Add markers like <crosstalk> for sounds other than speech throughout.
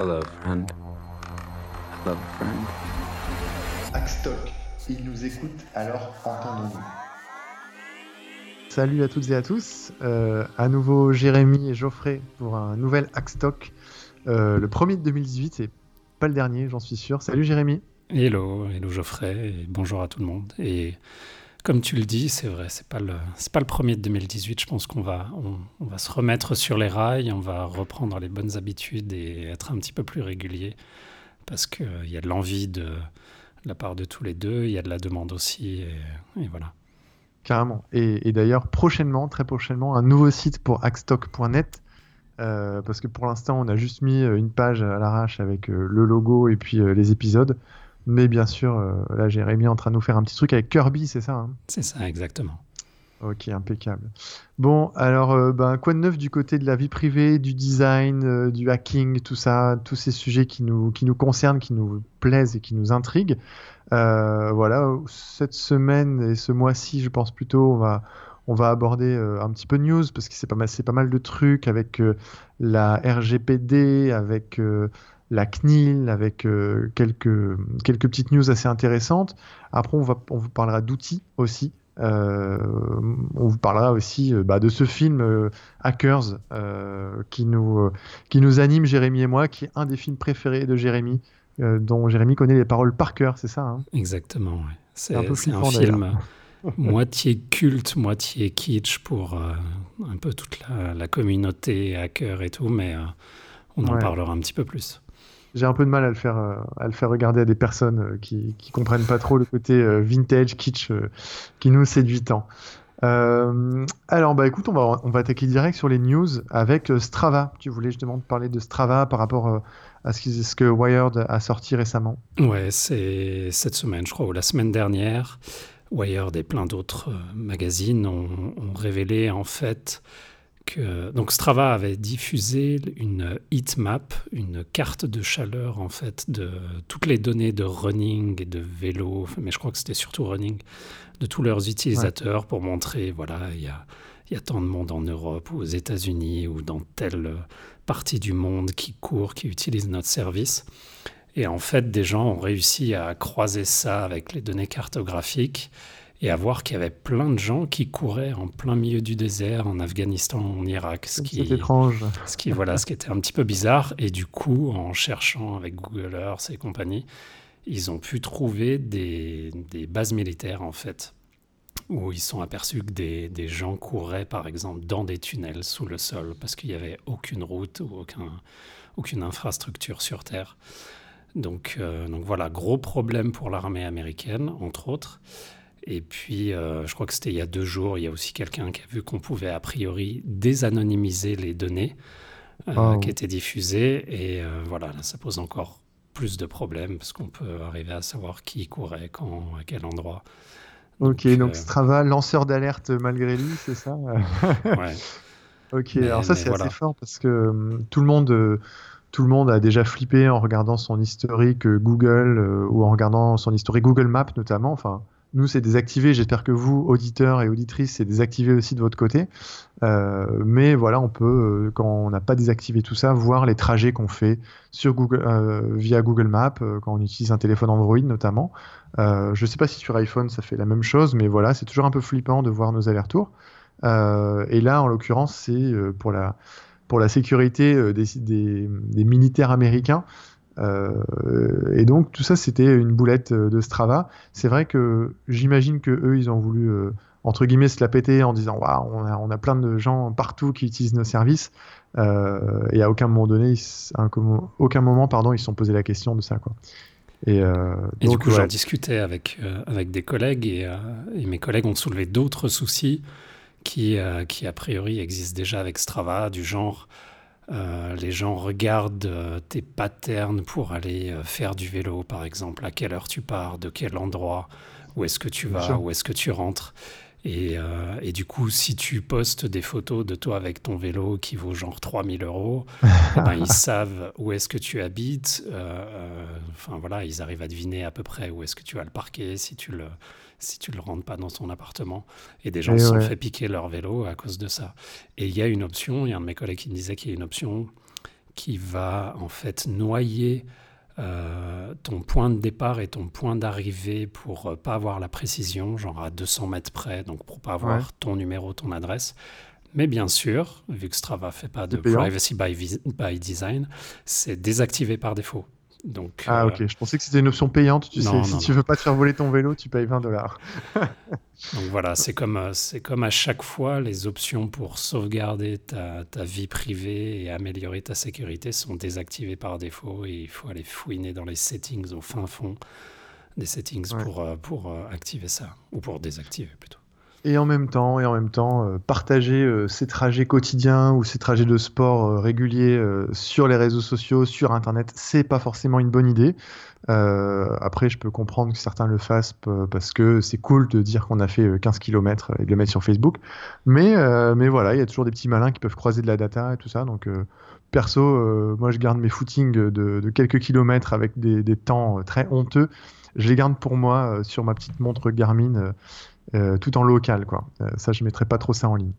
Hello, friend. Hello, friend. Axtoc, il nous écoute, alors entendons-nous. Salut à toutes et à tous. Euh, à nouveau Jérémy et Geoffrey pour un nouvel Axtoc. Euh, le premier de 2018 et pas le dernier, j'en suis sûr. Salut Jérémy. Hello, hello Geoffrey, et bonjour à tout le monde. Et comme tu le dis, c'est vrai, c'est pas le pas le premier de 2018. Je pense qu'on va on, va se remettre sur les rails, on va reprendre les bonnes habitudes et être un petit peu plus régulier parce que il y a de l'envie de, la part de tous les deux, il y a de la demande aussi et, voilà. Carrément. Et, d'ailleurs, prochainement, très prochainement, un nouveau site pour axstock.net. Euh, parce que pour l'instant, on a juste mis euh, une page à l'arrache avec euh, le logo et puis euh, les épisodes. Mais bien sûr, euh, là, Jérémy est en train de nous faire un petit truc avec Kirby, c'est ça hein C'est ça exactement. Ok, impeccable. Bon, alors, euh, ben, quoi de neuf du côté de la vie privée, du design, euh, du hacking, tout ça, tous ces sujets qui nous, qui nous concernent, qui nous plaisent et qui nous intriguent. Voilà, cette semaine et ce mois-ci, je pense plutôt, on va, on va aborder un petit peu de news parce que c'est pas mal, pas mal de trucs avec la RGPD, avec la CNIL, avec euh, quelques, quelques petites news assez intéressantes. Après, on, va, on vous parlera d'outils aussi. Euh, on vous parlera aussi euh, bah, de ce film Hackers qui, nous, qui nous anime, Jérémy et moi, qui est un des films préférés de Jérémy, dont Jérémy connaît les paroles par cœur, c'est ça hein? Exactement. ouais. C'est Un film <laughs> moitié culte, moitié kitsch pour euh, un peu toute la, la communauté hacker et tout, mais euh, on en Ouais. parlera un petit peu plus. J'ai un peu de mal à le faire, euh, à le faire regarder à des personnes euh, qui, qui comprennent pas trop le côté euh, vintage, kitsch, qui nous séduit tant. Alors, bah écoute, on va, on va attaquer direct sur les news avec Strava. Tu voulais justement te parler de Strava par rapport à ce, que Wired a sorti récemment. Ouais, c'est cette semaine, je crois, ou la semaine dernière. Wired et plein d'autres magazines ont révélé en fait donc Strava avait diffusé une heatmap, une carte de chaleur en fait de toutes les données de running et de vélo, mais je crois que c'était surtout running, de tous leurs utilisateurs pour montrer voilà il y a y a tant de monde en Europe ou aux États-Unis ou dans telle partie du monde qui court, qui utilise notre service. Et en fait, des gens ont réussi à croiser ça avec les données cartographiques et à voir qu'il y avait plein de gens qui couraient en plein milieu du désert, en Afghanistan, en Irak, ce qui, étrange. ce qui, voilà, ce qui était un petit peu bizarre. Et du coup, en cherchant avec Google Earth et compagnie, ils ont pu trouver des, des bases militaires, en fait, où ils sont aperçus que des, des gens couraient, par exemple, dans des tunnels sous le sol, parce qu'il n'y avait aucune route ou aucun, aucune infrastructure sur Terre. Donc, euh, donc voilà, gros problème pour l'armée américaine, entre autres. Et puis, euh, je crois que c'était il y a deux jours, il y a aussi quelqu'un qui a vu qu'on pouvait a priori désanonymiser les données euh, Oh. qui étaient diffusées. Et euh, voilà, là, ça pose encore plus de problèmes parce qu'on peut arriver à savoir qui courait, quand, à quel endroit. Ok, Donc, donc Strava, lanceur d'alerte malgré lui, c'est ça? <laughs> Ouais. <laughs> Ok, Mais- alors ça c'est voilà. assez fort parce que hum, tout le monde, tout le monde a déjà flippé en regardant son historique Google euh, ou en regardant son historique Google Maps notamment. Enfin, nous c'est désactivé. J'espère que vous, auditeurs et auditrices, c'est désactivé aussi de votre côté. Euh, mais voilà, on peut, euh, quand on n'a pas désactivé tout ça, voir les trajets qu'on fait sur Google, euh, via Google Maps euh, quand on utilise un téléphone Android notamment. Euh, je sais pas si sur iPhone ça fait la même chose, mais voilà, c'est toujours un peu flippant de voir nos allers-retours. Euh, et là, en l'occurrence, c'est pour la, pour la sécurité des, des, des militaires américains. Euh, et donc, tout ça, c'était une boulette euh, de Strava. C'est vrai que j'imagine que eux, ils ont voulu, euh, entre guillemets, se la péter en disant Waouh, on a, on a plein de gens partout qui utilisent nos services. Euh, et à aucun moment donné, ils, à aucun moment, pardon, ils se sont posé la question de ça. Quoi. Et, Et donc, du coup, ouais. j'en discutais avec, avec des collègues et, et mes collègues ont soulevé d'autres soucis qui, qui, a priori, existent déjà avec Strava, du genre euh, les gens regardent euh, tes patterns pour aller euh, faire du vélo, par exemple, à quelle heure tu pars, de quel endroit, où est-ce que tu vas, où est-ce que tu rentres. Et, et du coup, si tu postes des photos de toi avec ton vélo qui vaut genre 3000 euros, <laughs> eh ben, ils savent où est-ce que tu habites. Enfin voilà, ils arrivent à deviner à peu près où est-ce que tu vas le parquer si tu le si tu le rentres pas dans ton appartement. Et des gens Et se sont ouais. fait piquer leur vélo à cause de ça. Et il y a une option, il y a un de mes collègues qui me disait qu'il y a une option qui va en fait noyer euh, ton point de départ et ton point d'arrivée pour euh, pas avoir la précision, genre à 200 mètres près, donc pour pas avoir Ouais. ton numéro, ton adresse. Mais bien sûr, vu que Strava fait pas de privacy by design, c'est désactivé par défaut. Donc, Ah euh, ok, je pensais que c'était une option payante, tu non, sais, si non, tu veux pas te faire voler ton vélo, tu payes 20 dollars. <laughs> Donc voilà, c'est comme, euh, c'est comme à chaque fois, les options pour sauvegarder ta, ta vie privée et améliorer ta sécurité sont désactivées par défaut et il faut aller fouiner dans les settings au fin fond des settings Ouais. pour, euh, pour activer ça, ou pour désactiver plutôt. Et en même temps, et en même temps, euh, partager euh, ses trajets quotidiens ou ses trajets de sport euh, réguliers euh, sur les réseaux sociaux, sur Internet, c'est pas forcément une bonne idée. Après, je peux comprendre que certains le fassent parce que c'est cool de dire qu'on a fait euh, 15 km et de le mettre sur Facebook. Mais, mais voilà, il y a toujours des petits malins qui peuvent croiser de la data et tout ça. Donc, perso, moi, je garde mes footings de, quelques kilomètres avec des, temps très honteux. Je les garde pour moi sur ma petite montre Garmin. Euh, tout en local, quoi. Euh, ça, je mettrai pas trop ça en ligne.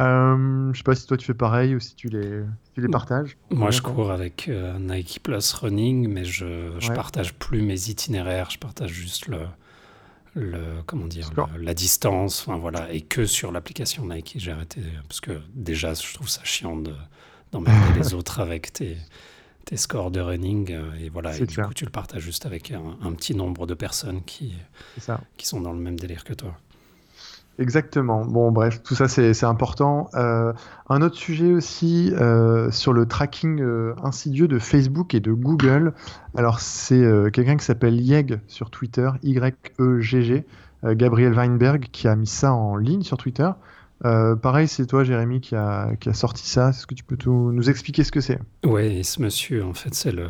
Euh, je sais pas si toi tu fais pareil ou si tu les, si tu les partages. Moi, je cours avec euh, Nike Plus Running, mais je, je Ouais. partage plus mes itinéraires, je partage juste le, le comment dire, le- la distance, enfin voilà, et que sur l'application Nike. J'ai arrêté parce que déjà, je trouve ça chiant de d'emmerder <laughs> les autres avec tes, tes scores de running, euh, et voilà, et du clair. coup, tu le partages juste avec un, un petit nombre de personnes qui, ça. qui sont dans le même délire que toi. Exactement. Bon, bref, tout ça c'est important. Euh, un autre sujet aussi euh, sur le tracking euh, insidieux de Facebook et de Google. Alors, c'est quelqu'un qui s'appelle Yeg sur Twitter, Y-E-G-G, euh, Gabriel Weinberg, qui a mis ça en ligne sur Twitter. Euh, pareil, c'est toi, Jérémy, qui a, qui a sorti ça. Est-ce que tu peux tout- nous expliquer ce que c'est? Et ce monsieur, en fait, c'est le,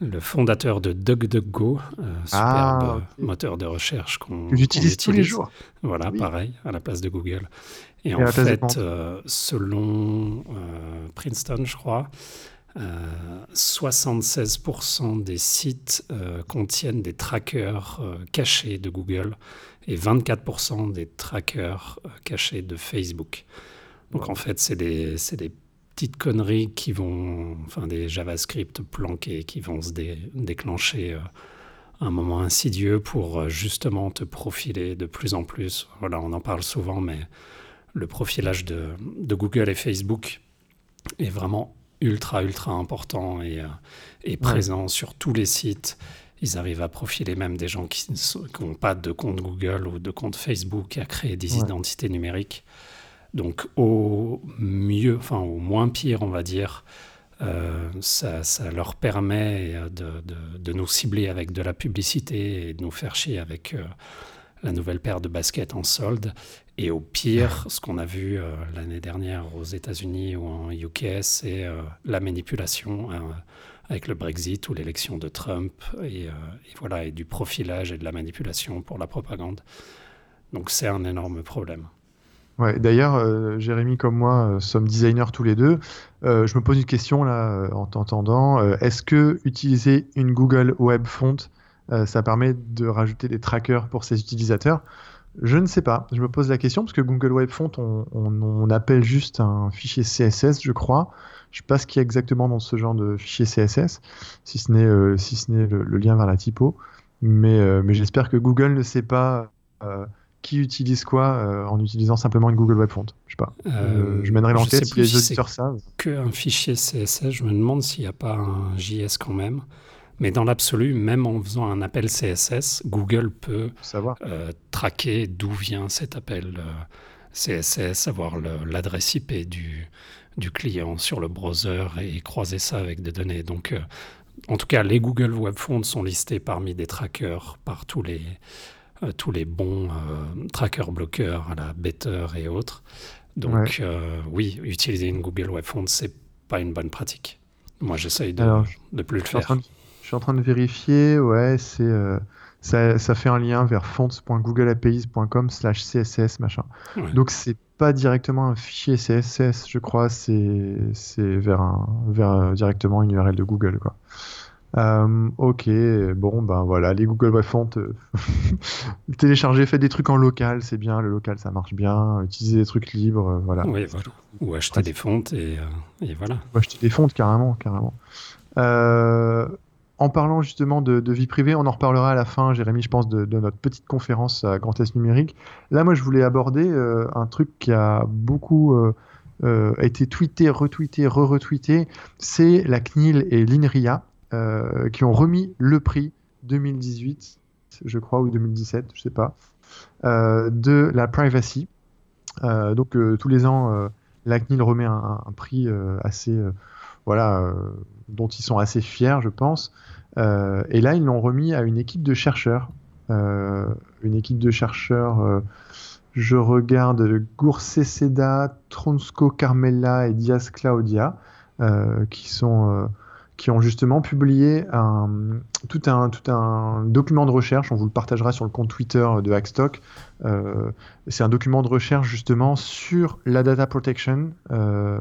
le fondateur de DuckDuckGo, euh, superbe Ah, moteur de recherche qu'on Que j'utilise qu'on tous les utilise. jours. Voilà, Oui. pareil, à la place de Google. Et, en fait, euh, selon euh, Princeton, je crois, euh, 76% des sites contiennent des trackers cachés de Google et 24% des trackers euh, cachés de Facebook. Donc en fait, c'est des, des petites conneries qui vont, enfin des JavaScript planqués qui vont se dé- déclencher euh, à un moment insidieux pour euh, justement te profiler de plus en plus. Voilà, on en parle souvent, mais le profilage de, de Google et Facebook est vraiment ultra, ultra important et, euh, et présent sur tous les sites. Ils arrivent à profiler même des gens qui n'ont pas de compte Google ou de compte Facebook et à créer des Ouais. identités numériques. Donc au mieux, enfin au moins pire, on va dire, euh, ça, ça leur permet euh, de, de- de nous cibler avec de la publicité et de nous faire chier avec euh, la nouvelle paire de baskets en solde. Et au pire, ce qu'on a vu euh, l'année dernière aux États-Unis ou en UK, c'est la manipulation euh, avec le Brexit ou l'élection de Trump et, euh, et voilà et du profilage et de la manipulation pour la propagande. Donc c'est un énorme problème. Ouais, d'ailleurs, euh, Jérémy comme moi euh, sommes designers tous les deux. Je me pose une question là en t'entendant. Est-ce que utiliser une Google Web Font, ça permet de rajouter des trackers pour ses utilisateurs? Je ne sais pas. Je me pose la question parce que Google Web Font, on, on- on appelle juste un fichier CSS, je crois. Je ne sais pas ce qu'il y a exactement dans ce genre de fichier CSS, si ce n'est euh, si ce n'est le, le lien vers la typo. Mais, euh, mais j'espère que Google ne sait pas. euh, qui utilise quoi euh, en utilisant simplement une Google Web Font Je sais pas. Euh, je mènerai l'enquête si les auditeurs savent. qu'un fichier CSS, je me demande s'il n'y a pas un JS quand même. Mais dans l'absolu, même en faisant un appel CSS, Google peut Savoir. euh, traquer d'où vient cet appel CSS, avoir l'adresse IP du, du client sur le browser et croiser ça avec des données. Donc, euh, en tout cas, les Google Web Fonts sont listés parmi des trackers par tous les, euh, tous les bons euh, trackers bloqueurs à la Better et autres. Donc, Ouais. oui, utiliser une Google Web Font, c'est pas une bonne pratique. Moi, j'essaye de ne plus le faire. de, je suis en train de vérifier. Ouais, c'est ça, ça fait un lien vers fonts.googleapis.com slash css machin. Ouais. Donc c'est pas directement un fichier CSS, je crois. C'est vers un vers euh, directement une URL de Google quoi. Euh, ok, bon, ben voilà, les Google Web Fonts, euh, <laughs> téléchargez, faites des trucs en local, c'est bien, le local ça marche bien, utilisez des trucs libres, euh, voilà. Oui, voilà. Ou acheter des fontes et, et voilà. Ou acheter des fontes, carrément, carrément. En parlant justement de, vie privée, on en reparlera à la fin, Jérémy, je pense, de, notre petite conférence à Grand Est Numérique. Là, moi, je voulais aborder euh, un truc qui a beaucoup euh, euh, été tweeté, retweeté, re-retweeté, c'est la CNIL et l'INRIA qui ont remis le prix 2018, je crois, ou 2017, je sais pas, de la privacy. Donc tous les ans, la CNIL remet un, un prix assez, voilà, dont ils sont assez fiers, je pense. Euh, et là, ils l'ont remis à une équipe de chercheurs, Euh, une équipe de chercheurs. euh, je regarde Gurceseda, Tronsko Carmela et Diaz Claudia, qui sont qui ont justement publié tout, un, tout un document de recherche. On vous le partagera sur le compte Twitter de Hackstock. Euh, c'est un document de recherche justement sur la data protection euh,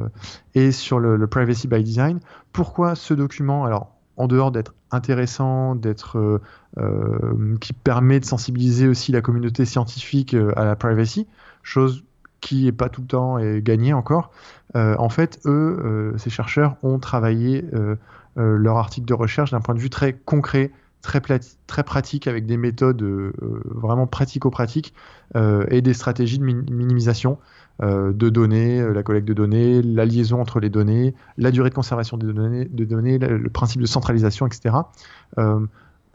et sur le, privacy by design. Pourquoi ce document? Alors, en dehors d'être intéressant, d'être euh, qui permet de sensibiliser aussi la communauté scientifique à la privacy, chose qui est pas tout le temps gagnée encore. En fait, eux, ces chercheurs ont travaillé leur article de recherche d'un point de vue très concret, très, très pratique, avec des méthodes euh, euh, vraiment pratico-pratiques euh, et des stratégies de min- minimisation euh, de données, euh, la collecte de données, la liaison entre les données, la durée de conservation des données, de données le, principe de centralisation, etc. Euh,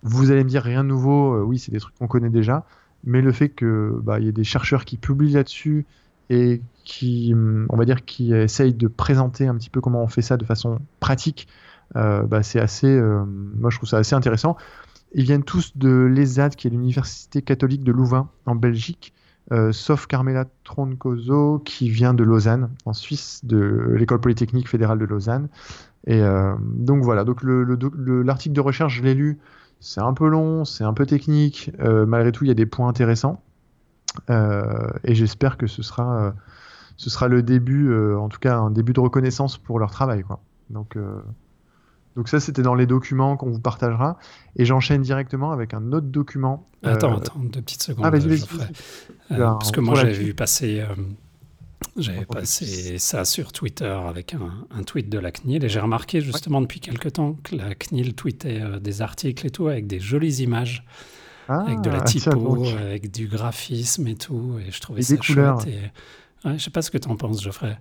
vous allez me dire rien de nouveau, euh, oui, c'est des trucs qu'on connaît déjà, mais le fait que bah, y ait des chercheurs qui publient là-dessus et qui, hum, on va dire, qui essayent de présenter un petit peu comment on fait ça de façon pratique, euh, bah, c'est assez, euh, moi je trouve ça assez intéressant. Ils viennent tous de l'ESAD, qui est l'université catholique de Louvain en Belgique, euh, sauf Carmela Troncoso qui vient de Lausanne, en Suisse, de l'école polytechnique fédérale de Lausanne. Et euh, donc voilà, donc l'article de recherche, je l'ai lu, c'est un peu long, c'est un peu technique, euh, malgré tout, il y a des points intéressants. Euh, et j'espère que ce sera, euh, ce sera le début, euh, en tout cas un début de reconnaissance pour leur travail. Donc, euh, donc ça, c'était dans les documents qu'on vous partagera. Et j'enchaîne directement avec un autre document. euh, Attends, attends, deux petites secondes. Ah, vas-y, vas-y. Euh, parce que on moi, j'avais vu passer, euh, j'avais passé ça sur Twitter avec un, un tweet de la CNIL et j'ai remarqué justement depuis quelque temps que la CNIL tweetait des articles et tout avec des jolies images, Ah, avec de la tiens, typo, avec du graphisme et tout. Et je trouvais Et ça des couleurs. chouette. Et... Ouais, je sais pas ce que tu en penses, Geoffrey.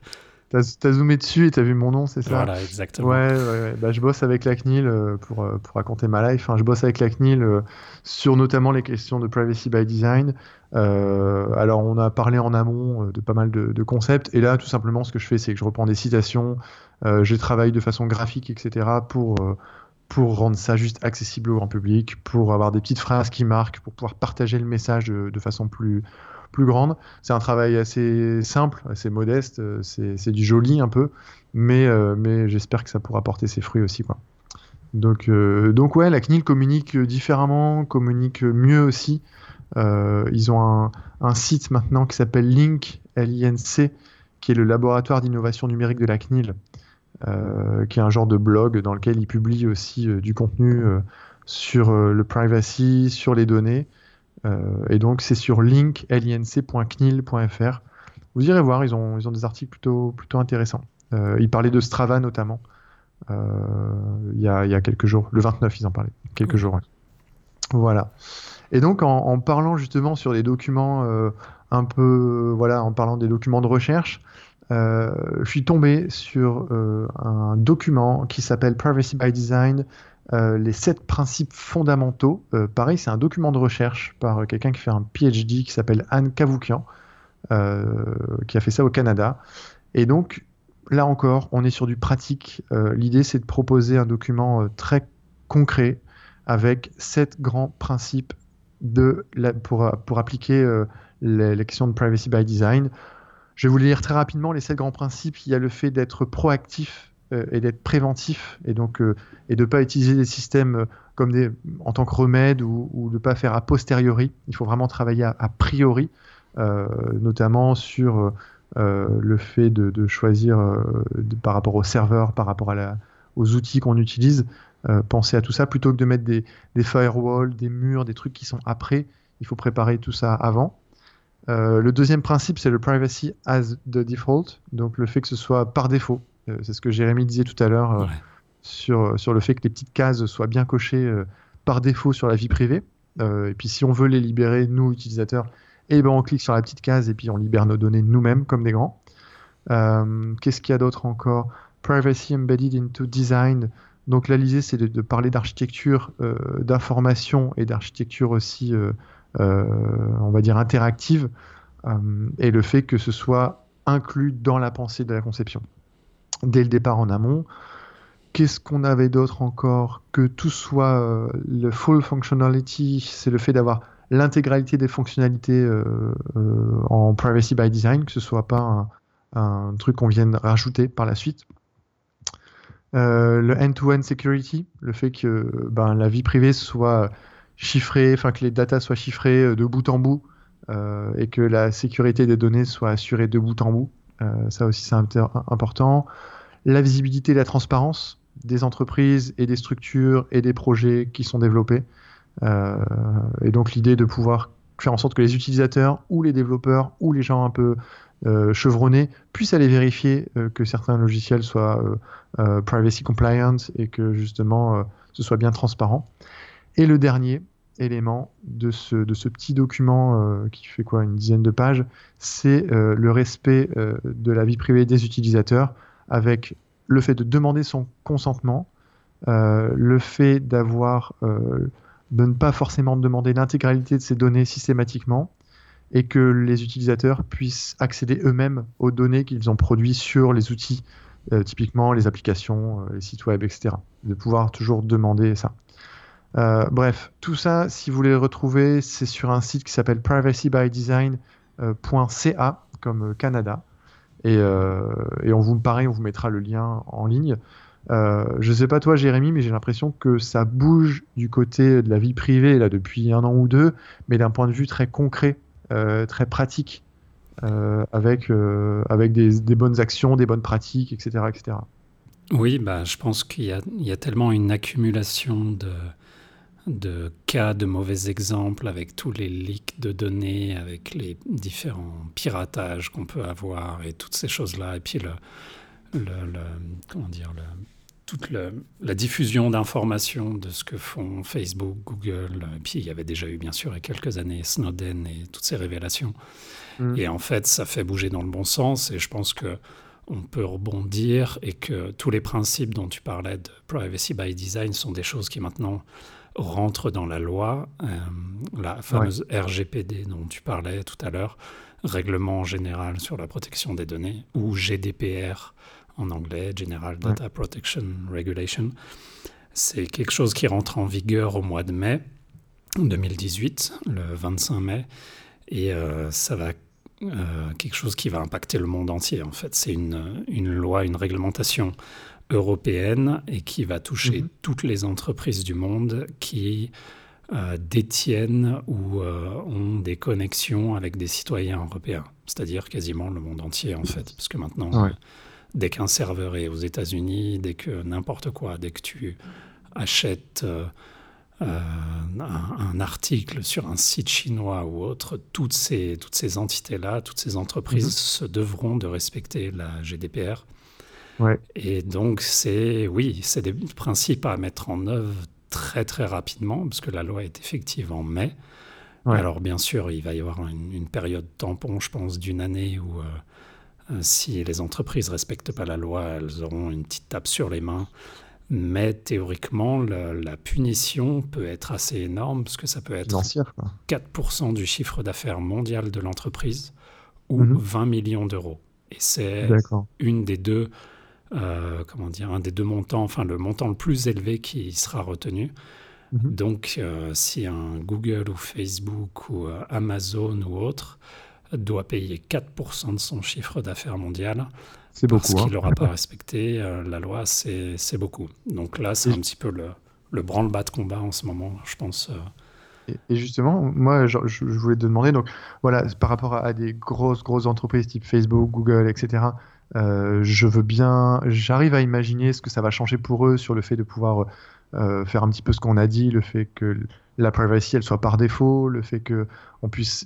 T'as zoomé dessus et t'as vu mon nom, c'est ça? Voilà, exactement. Ouais, ouais, ouais. Bah, je bosse avec la CNIL euh, pour, euh, pour raconter ma life. Enfin, je bosse avec la CNIL euh, sur notamment les questions de privacy by design. Euh, alors, on a parlé en amont de pas mal de, de concepts. Et là, tout simplement, ce que je fais, c'est que je reprends des citations, euh, je travaille de façon graphique, etc. pour, euh, pour rendre ça juste accessible au grand public, pour avoir des petites phrases qui marquent, pour pouvoir partager le message de, de façon plus, plus grande. C'est un travail assez simple, assez modeste, euh, c'est du joli un peu, mais, euh, mais j'espère que ça pourra porter ses fruits aussi. Quoi. Donc, euh, donc ouais, la CNIL communique différemment, communique mieux aussi. Ils ont un, site maintenant qui s'appelle Link, L-I-N-C, qui est le laboratoire d'innovation numérique de la CNIL, qui est un genre de blog dans lequel ils publient aussi du contenu sur le privacy, sur les données. Euh, et donc c'est sur link, linc.knil.fr. Vous irez voir, ils ont, ils ont des articles plutôt, plutôt intéressants. Euh, ils parlaient de Strava notamment euh, il y, a, il y a quelques jours. Le 29, ils en parlaient. Quelques jours, ouais. Voilà. Et donc, en, en parlant justement sur des documents euh, un peu, voilà, en parlant des documents de recherche, euh, je suis tombé sur un document qui s'appelle Privacy by Design, euh, les sept principes fondamentaux. Euh, pareil, c'est un document de recherche par euh, quelqu'un qui fait un PhD qui s'appelle Anne Cavoukian, qui a fait ça au Canada. Et donc, là encore, on est sur du pratique. L'idée, c'est de proposer un document très concret avec sept grands principes de pour, pour appliquer les, les questions de privacy by design. Je vais vous lire très rapidement. Les sept grands principes, il y a le fait d'être proactif et d'être préventif, et donc euh, et de pas utiliser des systèmes euh, comme des, en tant que remède ou, ou de pas faire a posteriori. Il faut vraiment travailler a, priori, euh, notamment sur euh, le fait de, choisir euh, par rapport au serveur, par rapport à la, aux outils qu'on utilise, penser à tout ça plutôt que de mettre des, des firewalls, des murs, des trucs qui sont après. Il faut préparer tout ça avant. le deuxième principe, c'est le privacy as the default, donc le fait que ce soit par défaut. C'est ce que Jérémy disait tout à l'heure sur, sur le fait que les petites cases soient bien cochées par défaut sur la vie privée. et puis si on veut les libérer, nous, utilisateurs, et ben on clique sur la petite case et puis on libère nos données nous-mêmes comme des grands. Euh, qu'est-ce qu'il y a d'autre encore? Privacy embedded into design. Donc là, l'idée, c'est de, parler d'architecture euh, d'information et d'architecture aussi, euh, on va dire, interactive, et le fait que ce soit inclus dans la pensée de la conception. Dès le départ en amont, Qu'est-ce qu'on avait d'autre encore Que tout soit le full functionality, c'est le fait d'avoir l'intégralité des fonctionnalités euh, euh, en privacy by design, que ce soit pas un, truc qu'on vienne rajouter par la suite. Euh, le end-to-end security, le fait que ben, la vie privée soit chiffrée, enfin que les datas soient chiffrées de bout en bout et que la sécurité des données soit assurée de bout en bout. Ça aussi c'est important. La visibilité et la transparence des entreprises et des structures et des projets qui sont développés. Euh, et donc l'idée de pouvoir faire en sorte que les utilisateurs ou les développeurs ou les gens un peu euh, chevronnés puissent aller vérifier euh, que certains logiciels soient privacy compliant et que justement ce soit bien transparent. Et le dernier élément de ce, de ce petit document qui fait quoi une dizaine de pages, c'est le respect de la vie privée des utilisateurs avec le fait de demander son consentement, le fait d'avoir de ne pas forcément demander l'intégralité de ces données systématiquement et que les utilisateurs puissent accéder eux-mêmes aux données qu'ils ont produites sur les outils, euh, typiquement les applications, euh, les sites web, etc. De pouvoir toujours demander ça. Euh, bref, tout ça, si vous voulez le retrouver, c'est sur un site qui s'appelle privacybydesign.ca comme Canada. Et, on vous pareil, on vous mettra le lien en ligne. Euh, je sais pas toi, Jérémy, mais j'ai l'impression que ça bouge du côté de la vie privée là depuis un an ou deux, mais d'un point de vue très concret, euh, très pratique, euh, avec avec des, bonnes actions, des bonnes pratiques, etc., etc. Oui, bah, je pense qu'il y, a tellement une accumulation de, de cas de mauvais exemples avec tous les leaks de données, avec les différents piratages qu'on peut avoir et toutes ces choses-là, et puis le, le, comment dire, le, toute la diffusion d'informations de ce que font Facebook, Google, et puis il y avait déjà eu bien sûr il y a quelques années Snowden et toutes ces révélations. Mm. Et en fait, ça fait bouger dans le bon sens et je pense que on peut rebondir et que tous les principes dont tu parlais de privacy by design sont des choses qui maintenant rentrent dans la loi, euh, la fameuse RGPD dont tu parlais tout à l'heure, règlement général sur la protection des données, ou GDPR en anglais, General Data Protection Regulation. C'est quelque chose qui rentre en vigueur au mois de mai 2018, le 25 mai, et euh, ça va euh, quelque chose qui va impacter le monde entier. En fait, c'est une, une, loi, une réglementation européenne et qui va toucher mhm. toutes les entreprises du monde qui euh, détiennent ou ont des connexions avec des citoyens européens, c'est-à-dire quasiment le monde entier en fait, parce que maintenant dès qu'un serveur est aux États-Unis, dès que n'importe quoi, dès que tu achètes euh, euh, un, article sur un site chinois ou autre, toutes ces, toutes ces entités-là, toutes ces entreprises mhm. se devront de respecter la GDPR. Et donc, c'est oui, c'est des principes à mettre en œuvre très très rapidement, parce que la loi est effective en mai. Alors, bien sûr, il va y avoir une, période tampon, je pense, d'une année où euh, euh, si les entreprises ne respectent pas la loi, elles auront une petite tape sur les mains. Mais théoriquement, la, punition peut être assez énorme, parce que ça peut être 4% du chiffre d'affaires mondial de l'entreprise ou 20 mhm. millions d'euros. Et c'est une des deux, euh, comment dire, un des deux montants, enfin le montant le plus élevé qui sera retenu. Mhm. Donc, euh, si un Google ou Facebook ou Amazon ou autre doit payer 4% de son chiffre d'affaires mondial. C'est. Parce qu'il n'aura hein. pas <laughs> respecté euh, la loi, c'est beaucoup. Donc là, c'est un petit peu le, le branle-bas de combat en ce moment, je pense. Euh. Et, justement, moi, je, voulais te demander, donc voilà, par rapport à, des grosses, grosses entreprises type Facebook, Google, etc., Euh, je veux bien, j'arrive à imaginer ce que ça va changer pour eux sur le fait de pouvoir euh, faire un petit peu ce qu'on a dit, le fait que la privacy elle soit par défaut, le fait que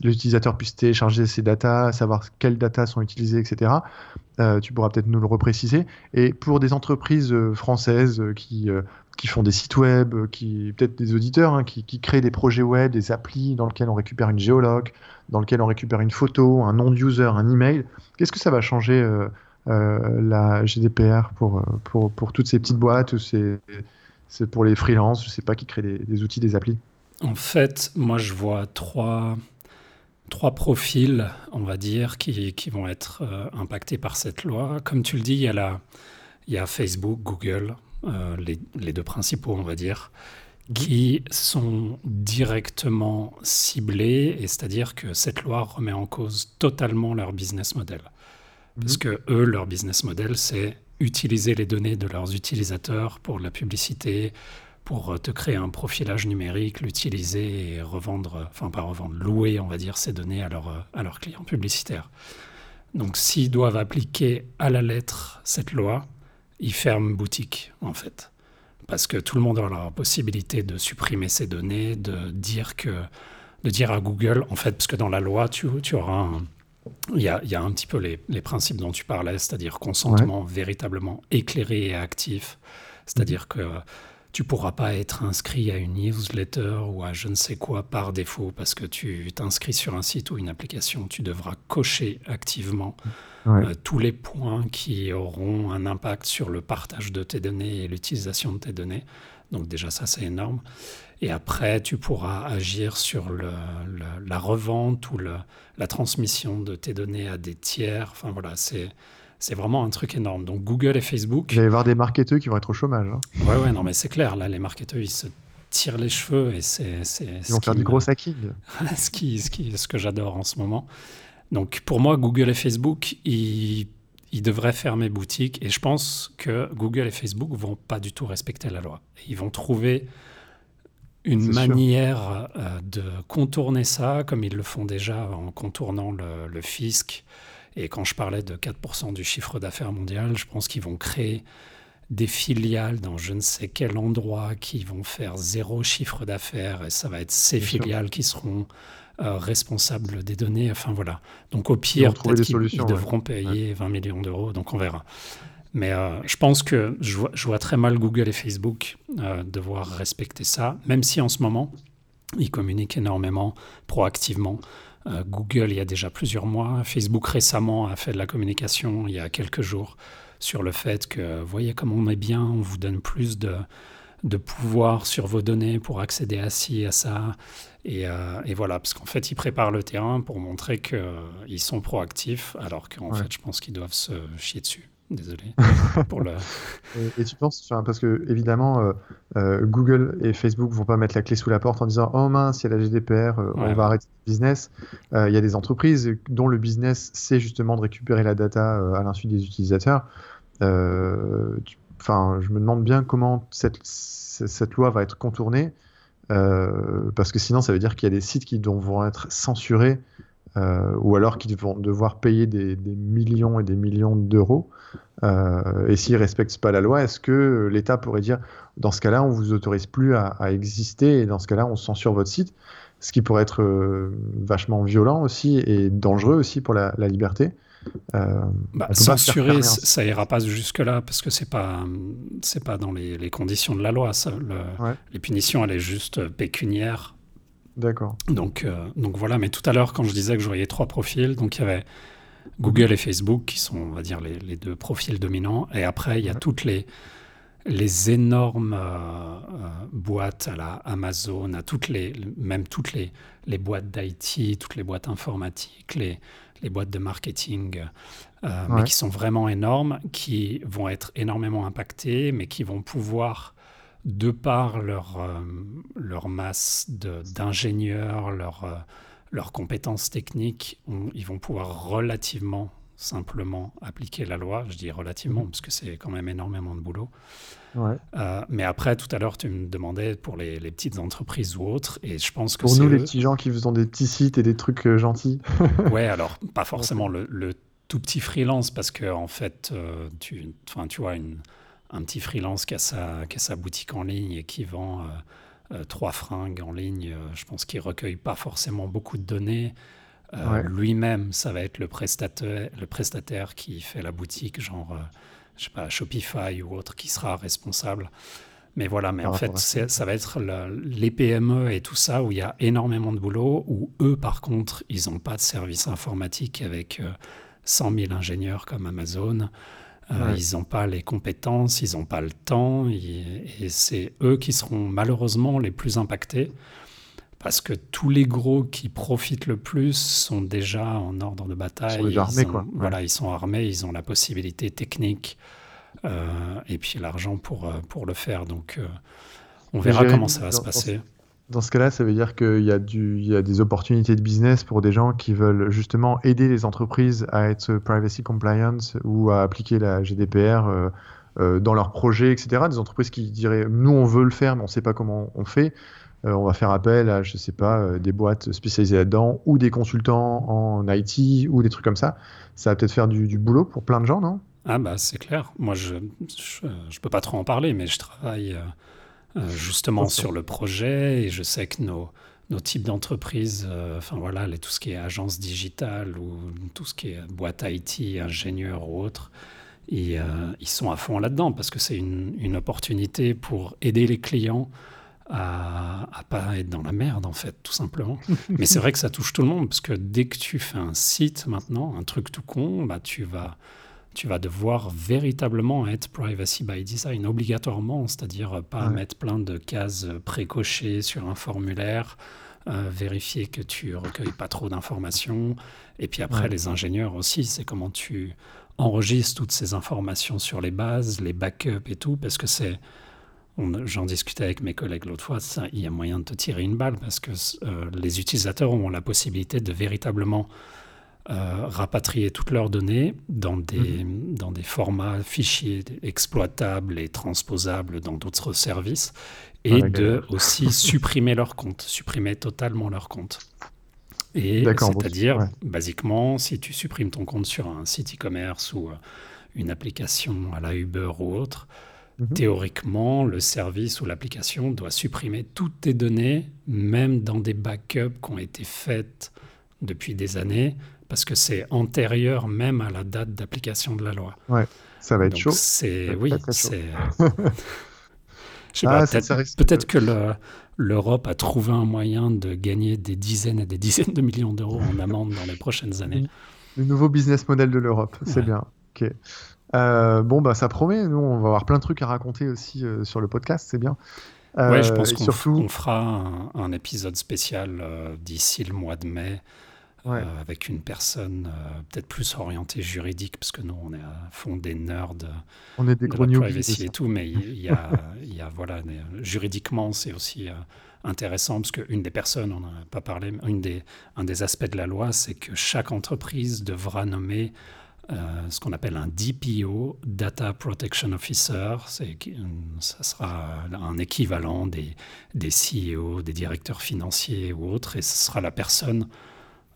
l'utilisateur puisse télécharger ses datas, savoir quelles datas sont utilisées, etc. Euh, tu pourras peut-être nous le repréciser. Et pour des entreprises euh, françaises qui, qui font des sites web, qui peut-être des auditeurs hein, qui, créent des projets web, des applis dans lesquels on récupère une géologue, dans lesquels on récupère une photo, un nom de user, un email, qu'est-ce que ça va changer la GDPR pour, pour, pour toutes ces petites boîtes ou ces c'est pour les freelances, je sais pas, qui créent des, outils, des applis En fait, moi, je vois trois, trois profils, on va dire, qui, qui vont être euh, impactés par cette loi. Comme tu le dis, il y a, la, il y a Facebook, Google, euh, les, les, deux principaux, on va dire, qui sont directement ciblés, et c'est-à-dire que cette loi remet en cause totalement leur business model. Parce mhm. que eux, leur business model, c'est utiliser les données de leurs utilisateurs pour la publicité, pour euh, te créer un profilage numérique, l'utiliser et revendre, enfin pas revendre, louer, on va dire, ces données à, leur, euh, à leurs clients publicitaires. Donc s'ils doivent appliquer à la lettre cette loi, ils ferment boutique, en fait. Parce que tout le monde aura la possibilité de supprimer ces données, de dire, que, de dire à Google, en fait, parce que dans la loi, tu, tu auras un, il y, a, un petit peu les, principes dont tu parlais, c'est-à-dire consentement véritablement éclairé et actif. C'est-à-dire que tu pourras pas être inscrit à une newsletter ou à je ne sais quoi par défaut parce que tu t'inscris sur un site ou une application. Tu devras cocher activement euh, tous les points qui auront un impact sur le partage de tes données et l'utilisation de tes données. Donc déjà ça c'est énorme. Et après, tu pourras agir sur le, la revente ou le, la transmission de tes données à des tiers. Enfin voilà, c'est c'est vraiment un truc énorme. Donc Google et Facebook. Il va y avoir des marketeurs qui vont être au chômage. Hein. Ouais, ouais, non, mais c'est clair. Là, les marketeurs, ils se tirent les cheveux et c'est. Ils vont faire du gros hacking. <laughs> ce, qui, ce, qui, ce que j'adore en ce moment. Donc pour moi, Google et Facebook, ils, ils devraient fermer boutique et je pense que Google et Facebook vont pas du tout respecter la loi. Ils vont trouver une manière euh, de contourner ça, comme ils le font déjà en contournant le, fisc. Et quand je parlais de 4% du chiffre d'affaires mondial, je pense qu'ils vont créer des filiales dans je ne sais quel endroit qui vont faire zéro chiffre d'affaires et ça va être ces filiales qui seront euh, responsables des données. Enfin voilà. Donc au pire, peut-être qu'ils devront payer 20 millions d'euros. Donc on verra. Mais euh, je pense que je vois, très mal Google et Facebook euh, devoir respecter ça, même si en ce moment, ils communiquent énormément, proactivement. Euh, Google, il y a déjà plusieurs mois, Facebook récemment a fait de la communication il y a quelques jours sur le fait que, voyez comme on est bien, on vous donne plus de, de pouvoir sur vos données pour accéder à ci, à ça. Et, et voilà, parce qu'en fait, ils préparent le terrain pour montrer qu'ils sont proactifs, alors qu'en fait, je pense qu'ils doivent se chier dessus. Désolé <laughs> pour le. Et, tu penses, parce que évidemment, euh, euh, Google et Facebook vont pas mettre la clé sous la porte en disant oh mince, il y a la GDPR, euh, on va arrêter le business. Il y a des entreprises dont le business c'est justement de récupérer la data à l'insu des utilisateurs. Enfin, je me demande bien comment cette, cette loi va être contournée, parce que sinon ça veut dire qu'il y a des sites qui vont être censurés euh, ou alors qu'ils vont devoir payer des, millions et des millions d'euros. Euh, et s'ils ne respectent pas la loi, est-ce que l'État pourrait dire, dans ce cas-là, on vous autorise plus à, exister et dans ce cas-là, on censure votre site Ce qui pourrait être euh, vachement violent aussi et dangereux aussi pour la, liberté. Bah, censurer, ça ira pas jusque-là parce que c'est pas c'est pas dans les, conditions de la loi. Ça, Les punitions, elle est juste pécuniaire D'accord. Donc, euh, donc voilà, mais tout à l'heure, quand je disais que je voyais trois profils, donc il y avait Google et Facebook qui sont, on va dire, les, les deux profils dominants. Et après, il y a toutes les, les énormes euh, euh, boîtes à la Amazon, à toutes les, même toutes les, les boîtes d'IT, toutes les boîtes informatiques, les, les boîtes de marketing, mais qui sont vraiment énormes, qui vont être énormément impactées, mais qui vont pouvoir de par leur, euh, leur masse d'ingénieurs, leur, euh, leurs compétences techniques, ils vont pouvoir relativement simplement appliquer la loi. Je dis relativement mhm. parce que c'est quand même énormément de boulot. Euh, mais après, tout à l'heure, tu me demandais pour les, les, petites entreprises ou autres, et je pense que pour nous, les petits gens qui faisant des petits sites et des trucs gentils. <laughs> ouais, alors pas forcément le, le tout petit freelance parce que en fait, tu, tu vois, une, un petit freelance qui a, sa, qui a sa boutique en ligne et qui vend trois fringues en ligne, je pense qu'il recueille pas forcément beaucoup de données. Lui-même, ça va être le prestataire, le prestataire qui fait la boutique, genre, je sais pas, Shopify ou autre, qui sera responsable. Mais voilà, mais en fait, ça va être les PME et tout ça où il y a énormément de boulot, où eux, par contre, ils n'ont pas de service informatique avec 100 euh, 000 ingénieurs comme Amazon. Euh, ils n'ont pas les compétences, ils n'ont pas le temps, et, c'est eux qui seront malheureusement les plus impactés parce que tous les gros qui profitent le plus sont déjà en ordre de bataille. Ils sont armés, quoi. Voilà, ils sont armés, ils ont la possibilité technique euh, et puis l'argent pour, euh, pour le faire. Donc, euh, on verra comment ça va se passer. Dans ce cas-là, ça veut dire qu'il y, a il y a des opportunités de business pour des gens qui veulent justement aider les entreprises à être privacy compliant ou à appliquer la GDPR dans leurs projets, etc. Des entreprises qui diraient nous on veut le faire mais on ne sait pas comment on fait. On va faire appel à je sais pas des boîtes spécialisées là-dedans ou des consultants en IT ou des trucs comme ça. Ça va peut-être faire du, du boulot pour plein de gens, non? Ah bah c'est clair. Moi je, je, peux pas trop en parler, mais je travaille euh, euh, justement sur le projet et je sais que nos, nos types d'entreprises, euh, enfin voilà, les, tout ce qui est agence digitale ou tout ce qui est boîte IT, ingénieur ou autre, ils, ils sont à fond là-dedans parce que c'est une, une, opportunité pour aider les clients à, à pas être dans la merde en fait, tout simplement. <laughs> mais c'est vrai que ça touche tout le monde parce que dès que tu fais un site maintenant, un truc tout con, bah tu vas tu vas devoir véritablement être privacy by design, obligatoirement, c'est-à-dire pas mettre plein de cases précochées sur un formulaire, euh, vérifier que tu recueilles pas trop d'informations. Et puis après, les ingénieurs aussi, c'est comment tu enregistres toutes ces informations sur les bases, les backups et tout, parce que c'est. J'en discutais avec mes collègues l'autre fois, il y a moyen de te tirer une balle parce que euh, les utilisateurs ont la possibilité de véritablement euh, rapatrier toutes leurs données dans des, mhm. dans des formats fichiers exploitables et transposables dans d'autres services et de aussi <laughs> supprimer leur compte, supprimer totalement leur compte. Et c'est-à-dire, basiquement, si tu supprimes ton compte sur un site e-commerce ou euh, une application à la Uber ou autre, mhm. théoriquement, le service ou l'application doit supprimer toutes tes données, même dans des backups qui ont été faites depuis des années, parce que c'est antérieur même à la date d'application de la loi. Ouais, ça va être chaud. C'est oui, c'est. <laughs> Ah, peut-être que l'Europe a trouvé un moyen de gagner des dizaines et des <laughs> dizaines de millions d'euros en amende dans les prochaines années. Le nouveau business model de l'Europe, c'est bien. Ok. Euh, bon, bah, ça promet. Nous, on va avoir plein de trucs à raconter aussi euh, sur le podcast, c'est bien. Euh, je pense qu'on surtout... fera un, un, épisode spécial euh, d'ici le mois de mai avec une personne peut-être plus orientée juridique, parce que nous, on est à fond des nerds on est des de la privacy et tout, mais il y, a, <laughs> y a, voilà, juridiquement, c'est aussi intéressant, parce qu'une des personnes, on n'en a pas parlé, mais une des, un des aspects de la loi, c'est que chaque entreprise devra nommer ce qu'on appelle un DPO, Data Protection Officer. C'est, ça sera un équivalent des, des CEO, des directeurs financiers ou autres, et ce sera la personne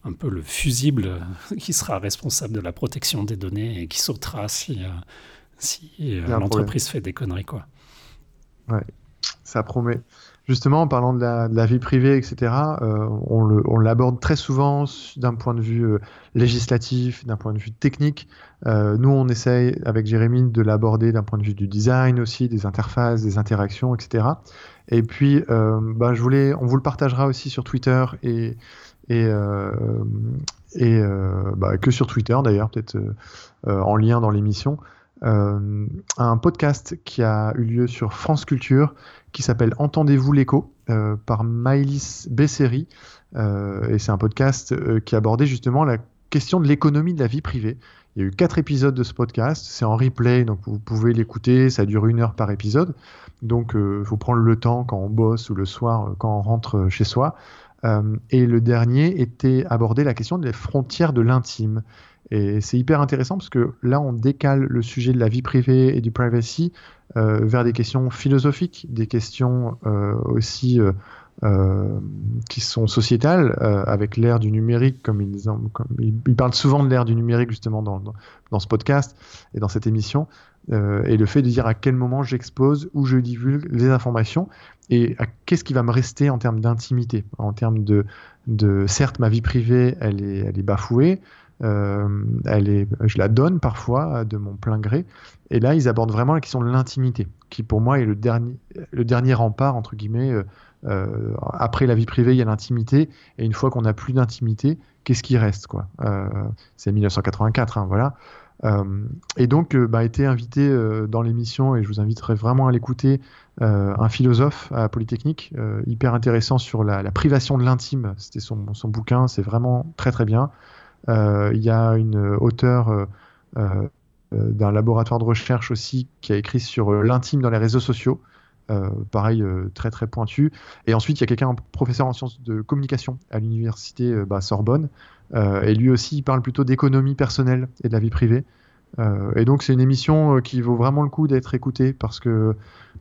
un peu le fusible <laughs> qui sera responsable de la protection des données et qui sautera si, euh, si euh, l'entreprise fait des conneries. Quoi. Ouais, ça promet. Justement, en parlant de la, vie privée, etc., euh, on l'aborde très souvent d'un point de vue législatif, d'un point de vue technique. nous, on essaye, avec Jérémy, de l'aborder d'un point de vue du design aussi, des interfaces, des interactions, etc. Et puis, bah, je voulais, on vous le partagera aussi sur Twitter et, euh, euh, bah, que sur Twitter d'ailleurs, peut-être euh, en lien dans l'émission. un podcast qui a eu lieu sur France Culture qui s'appelle Entendez-vous l'écho par Maëlys Besseri. et c'est un podcast qui abordait justement la question de l'économie de la vie privée. Il y a eu quatre épisodes de ce podcast, c'est en replay, donc vous pouvez l'écouter, ça dure une heure par épisode. Donc il faut prendre le temps quand on bosse ou le soir quand on rentre chez soi. Euh, et le dernier était abordé la question des frontières de l'intime. Et c'est hyper intéressant parce que là, on décale le sujet de la vie privée et du privacy euh, vers des questions philosophiques, des questions euh, aussi qui sont sociétales, avec l'ère du numérique, comme ils, parlent souvent de l'ère du numérique justement dans, dans, ce podcast et dans cette émission, et le fait de dire à quel moment j'expose ou je divulgue les informations et qu'est-ce qui va me rester en termes d'intimité, en termes de, de, certes, ma vie privée, elle est, elle est bafouée, euh, elle est, je la donne parfois de mon plein gré. Et là, ils abordent vraiment la question de l'intimité, qui pour moi est le dernier, le dernier rempart, entre guillemets. Euh, euh après la vie privée, il y a l'intimité. Et une fois qu'on n'a plus d'intimité, qu'est-ce qui reste quoi? Euh, C'est 1984, hein, voilà. Euh, et donc, euh, bah, été invité euh, dans l'émission, et je vous inviterai vraiment à l'écouter, un philosophe à Polytechnique, hyper intéressant sur la, privation de l'intime. C'était son, son, bouquin, c'est vraiment très très bien. Il y a une auteure d'un laboratoire de recherche aussi qui a écrit sur l'intime dans les réseaux sociaux. pareil, très très pointu. Et ensuite, il y a quelqu'un, un professeur en sciences de communication à l'université bah, Sorbonne, euh, et lui aussi, il parle plutôt d'économie personnelle et de la vie privée. Euh, et donc, c'est une émission euh, qui vaut vraiment le coup d'être écoutée parce que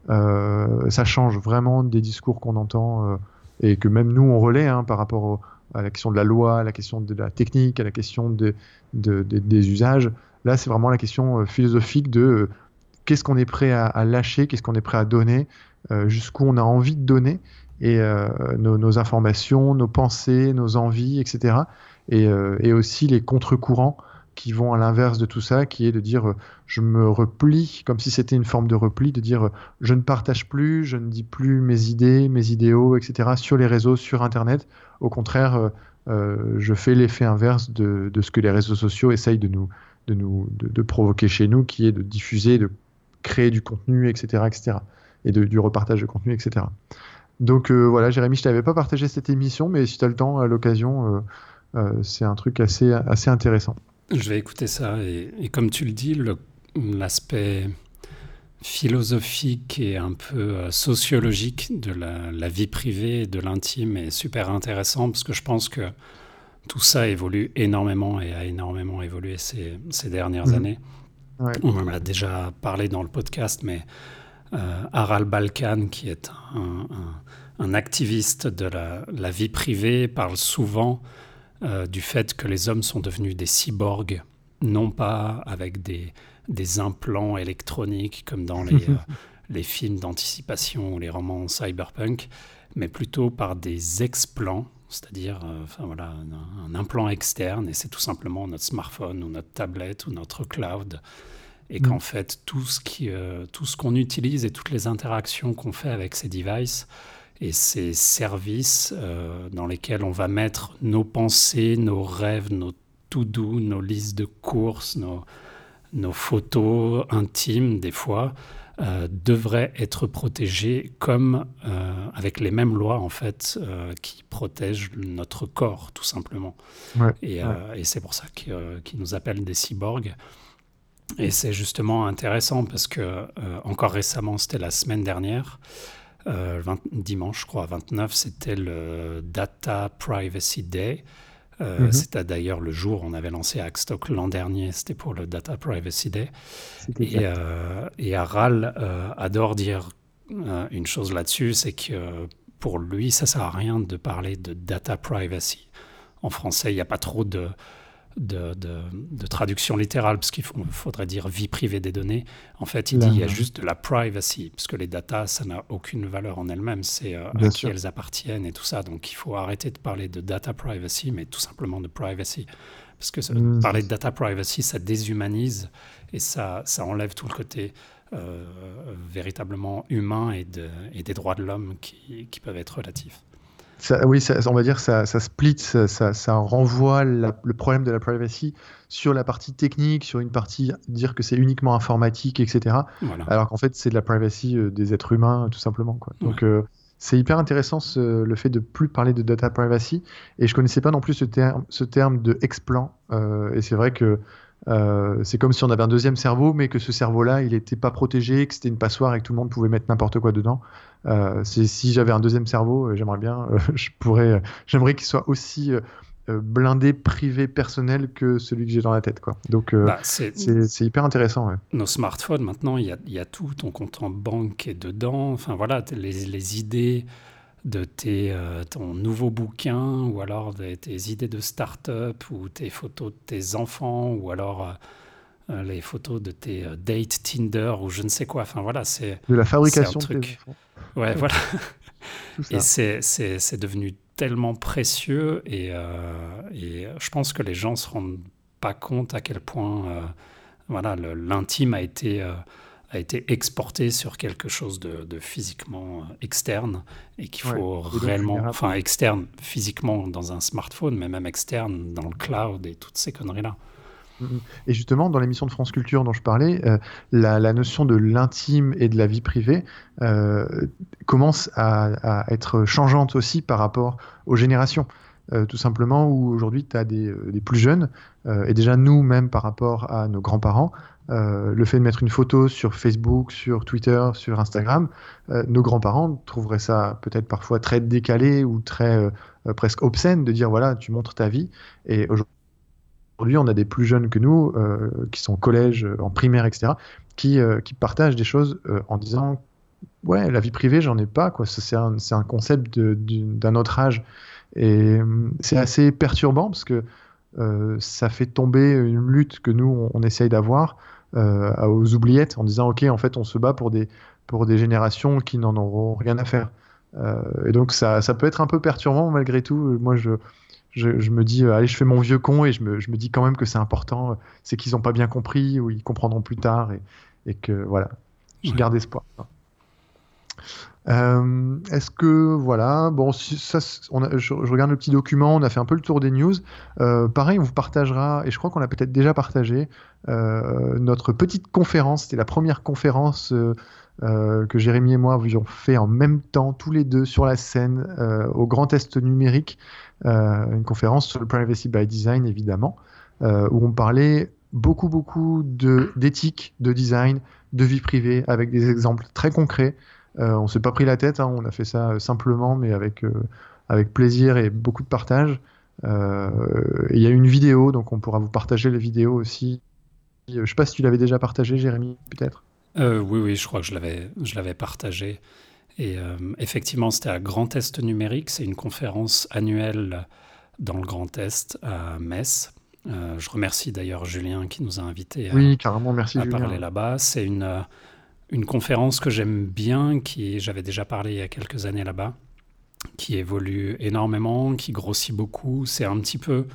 ça change vraiment des discours qu'on entend et que même nous, on relaie hein, par rapport à la question de la loi, à la question de la technique, à la question de, des usages. Là, c'est vraiment la question philosophique de qu'est-ce qu'on est prêt à, lâcher, qu'est-ce qu'on est prêt à donner, jusqu'où on a envie de donner, et nos, informations, nos pensées, nos envies, etc. Euh, et, aussi les contre-courants qui vont à l'inverse de tout ça, qui est de dire euh, je me replie, comme si c'était une forme de repli, de dire euh, je ne partage plus, je ne dis plus mes idées, mes idéaux, etc. sur les réseaux, sur Internet. Au contraire, je fais l'effet inverse de, ce que les réseaux sociaux essayent de nous, de provoquer chez nous, qui est de diffuser, de créer du contenu, etc., etc. Et du repartage de contenu, etc. Donc voilà, Jérémy, je t'avais pas partagé cette émission, mais si tu as le temps, à l'occasion, euh, c'est un truc assez intéressant. Je vais écouter ça. Et, comme tu le dis, l'aspect philosophique et un peu euh, sociologique de la, vie privée et de l'intime est super intéressant parce que je pense que tout ça évolue énormément et a énormément évolué ces, ces dernières mmh. années. On en a déjà parlé dans le podcast, mais euh, Harald Balkan, qui est un, un, activiste de la, la, vie privée, parle souvent euh, du fait que les hommes sont devenus des cyborgs, non pas avec des, des implants électroniques comme dans les, <laughs> euh, les films d'anticipation ou les romans cyberpunk, mais plutôt par des explants, c'est-à-dire euh, enfin, voilà, un, implant externe, et c'est tout simplement notre smartphone ou notre tablette ou notre cloud. Et qu'en mm. fait, tout ce, qui, tout ce qu'on utilise et toutes les interactions qu'on fait avec ces devices et ces services euh, dans lesquels on va mettre nos pensées, nos rêves, nos to-do, nos listes de courses, nos, nos photos intimes des fois, euh, devraient être protégés comme euh, avec les mêmes lois en fait qui protègent notre corps tout simplement. et, et c'est pour ça qu'ils nous appellent des cyborgs. Et c'est justement intéressant parce que encore récemment, c'était la semaine dernière, euh, dimanche, je crois, 29, c'était le Data Privacy Day. Euh, mhm. C'était d'ailleurs le jour où on avait lancé Hackstock l'an dernier, c'était pour le Data Privacy Day. Et, euh, et, Aral adore dire une chose là-dessus, c'est que pour lui, ça sert à rien de parler de data privacy. En français, il n'y a pas trop de, de, traduction littérale, parce qu'il faudrait dire vie privée des données. En fait, il dit qu'il y a juste de la privacy, parce que les datas, ça n'a aucune valeur en elles-mêmes, c'est euh, à qui elles appartiennent et tout ça. Donc il faut arrêter de parler de data privacy, mais tout simplement de privacy. Parce que hmm. parler de data privacy, ça déshumanise et ça, ça enlève tout le côté euh, véritablement humain et, de, et des droits de l'homme qui, qui peuvent être relatifs oui, on va dire ça, ça split, ça, renvoie le problème de la privacy sur la partie technique, sur une partie dire que c'est uniquement informatique, etc. Alors qu'en fait, c'est de la privacy euh, des êtres humains, tout simplement. Quoi. Donc, euh, c'est hyper intéressant le fait de plus parler de data privacy. Et je connaissais pas non plus ce terme, ce terme de explant. Euh, et c'est vrai que euh, c'est comme si on avait un deuxième cerveau, mais que ce cerveau-là, il n'était pas protégé, que c'était une passoire et que tout le monde pouvait mettre n'importe quoi dedans. Euh, si j'avais un deuxième cerveau, euh, j'aimerais bien, <laughs> je pourrais, j'aimerais qu'il soit aussi blindé, privé, personnel que celui que j'ai dans la tête. Quoi. Donc bah, c'est hyper intéressant. Nos smartphones, maintenant, il y a, y a, tout. Ton compte en banque est dedans. Enfin voilà, les, les idées de tes, euh, ton nouveau bouquin, ou alors de tes idées de start-up, ou tes photos de tes enfants, ou alors euh, les photos de tes dates Tinder, ou je ne sais quoi. Enfin voilà, c'est. De la fabrication de truc. Ouais, voilà. <laughs> Et c'est devenu tellement précieux, et, et je pense que les gens se rendent pas compte à quel point voilà, l'intime a été a été exporté sur quelque chose de, physiquement euh, externe et qu'il faut réellement, enfin externe physiquement dans un smartphone, mais même externe dans le cloud et toutes ces conneries-là. Mm-hmm. Et justement, dans l'émission de France Culture dont je parlais, euh, la, notion de l'intime et de la vie privée euh, commence à, être changeante aussi par rapport aux générations. tout simplement où aujourd'hui tu as des, des, plus jeunes, et déjà nous, même par rapport à nos grands-parents, euh, le fait de mettre une photo sur Facebook, sur Twitter, sur Instagram, euh, nos grands-parents trouveraient ça peut-être parfois très décalé ou très euh, presque obscène de dire voilà, tu montres ta vie. Et aujourd'hui, on a des plus jeunes que nous, qui sont au collège, en primaire, etc., qui, partagent des choses en disant ouais, la vie privée, j'en ai pas, quoi. C'est un, concept d'un autre âge. Et c'est assez perturbant parce que ça fait tomber une lutte que nous, on, on essaye d'avoir aux oubliettes en disant ok en fait on se bat pour des pour des générations qui n'en auront rien à faire. Euh, et donc ça, ça peut être un peu perturbant malgré tout. Moi je je, je, me dis, euh, allez, je fais mon vieux con et je me, je me dis quand même que c'est important, c'est qu'ils n'ont pas bien compris ou ils comprendront plus tard et, et que voilà, je garde espoir. Euh, est-ce que voilà, bon, ça, on je, regarde le petit document, on a fait un peu le tour des news. Euh, pareil, on vous partagera, et je crois qu'on l'a peut-être déjà partagé, euh, notre petite conférence. C'était la première conférence que Jérémy et moi avions fait en même temps, tous les deux sur la scène, au Grand Test numérique, une conférence sur le privacy by design évidemment, où on parlait beaucoup beaucoup d'éthique, de design, de vie privée, avec des exemples très concrets. Euh, on s'est pas pris la tête, hein, on a fait ça euh, simplement, mais avec, euh, avec plaisir et beaucoup de partage. Il y a une vidéo, donc on pourra vous partager les vidéos aussi. Je sais pas si tu l'avais déjà partagé, Jérémy, peut-être. oui, oui, je crois que je l'avais, je l'avais partagé. Et effectivement, c'était à Grand Est numérique. C'est une conférence annuelle dans le Grand Est à Metz. je remercie d'ailleurs Julien qui nous a invités oui, carrément, merci, à parler là-bas. C'est une, une conférence que j'aime bien, qui j'avais déjà parlé il y a quelques années là-bas, qui évolue énormément, qui grossit beaucoup. C'est un petit peu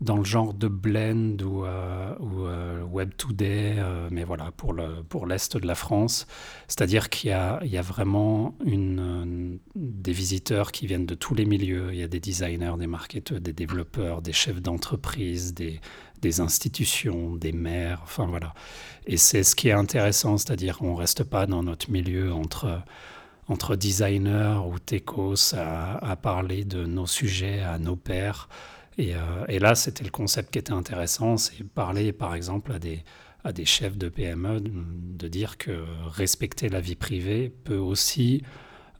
dans le genre de Blend ou, euh, euh, Web Today, euh, mais voilà, pour, le, pour l'Est de la France. C'est-à-dire qu'il y a, il y a vraiment une, des visiteurs qui viennent de tous les milieux. Il y a des designers, des marketeurs, des développeurs, des chefs d'entreprise, des, des institutions, des maires, enfin voilà. Et c'est ce qui est intéressant, c'est-à-dire qu'on ne reste pas dans notre milieu entre, entre designers ou techos à, parler de nos sujets à nos pairs. Et, euh, et là, c'était le concept qui était intéressant, c'est parler par exemple à des, à des chefs de PME de dire que respecter la vie privée peut aussi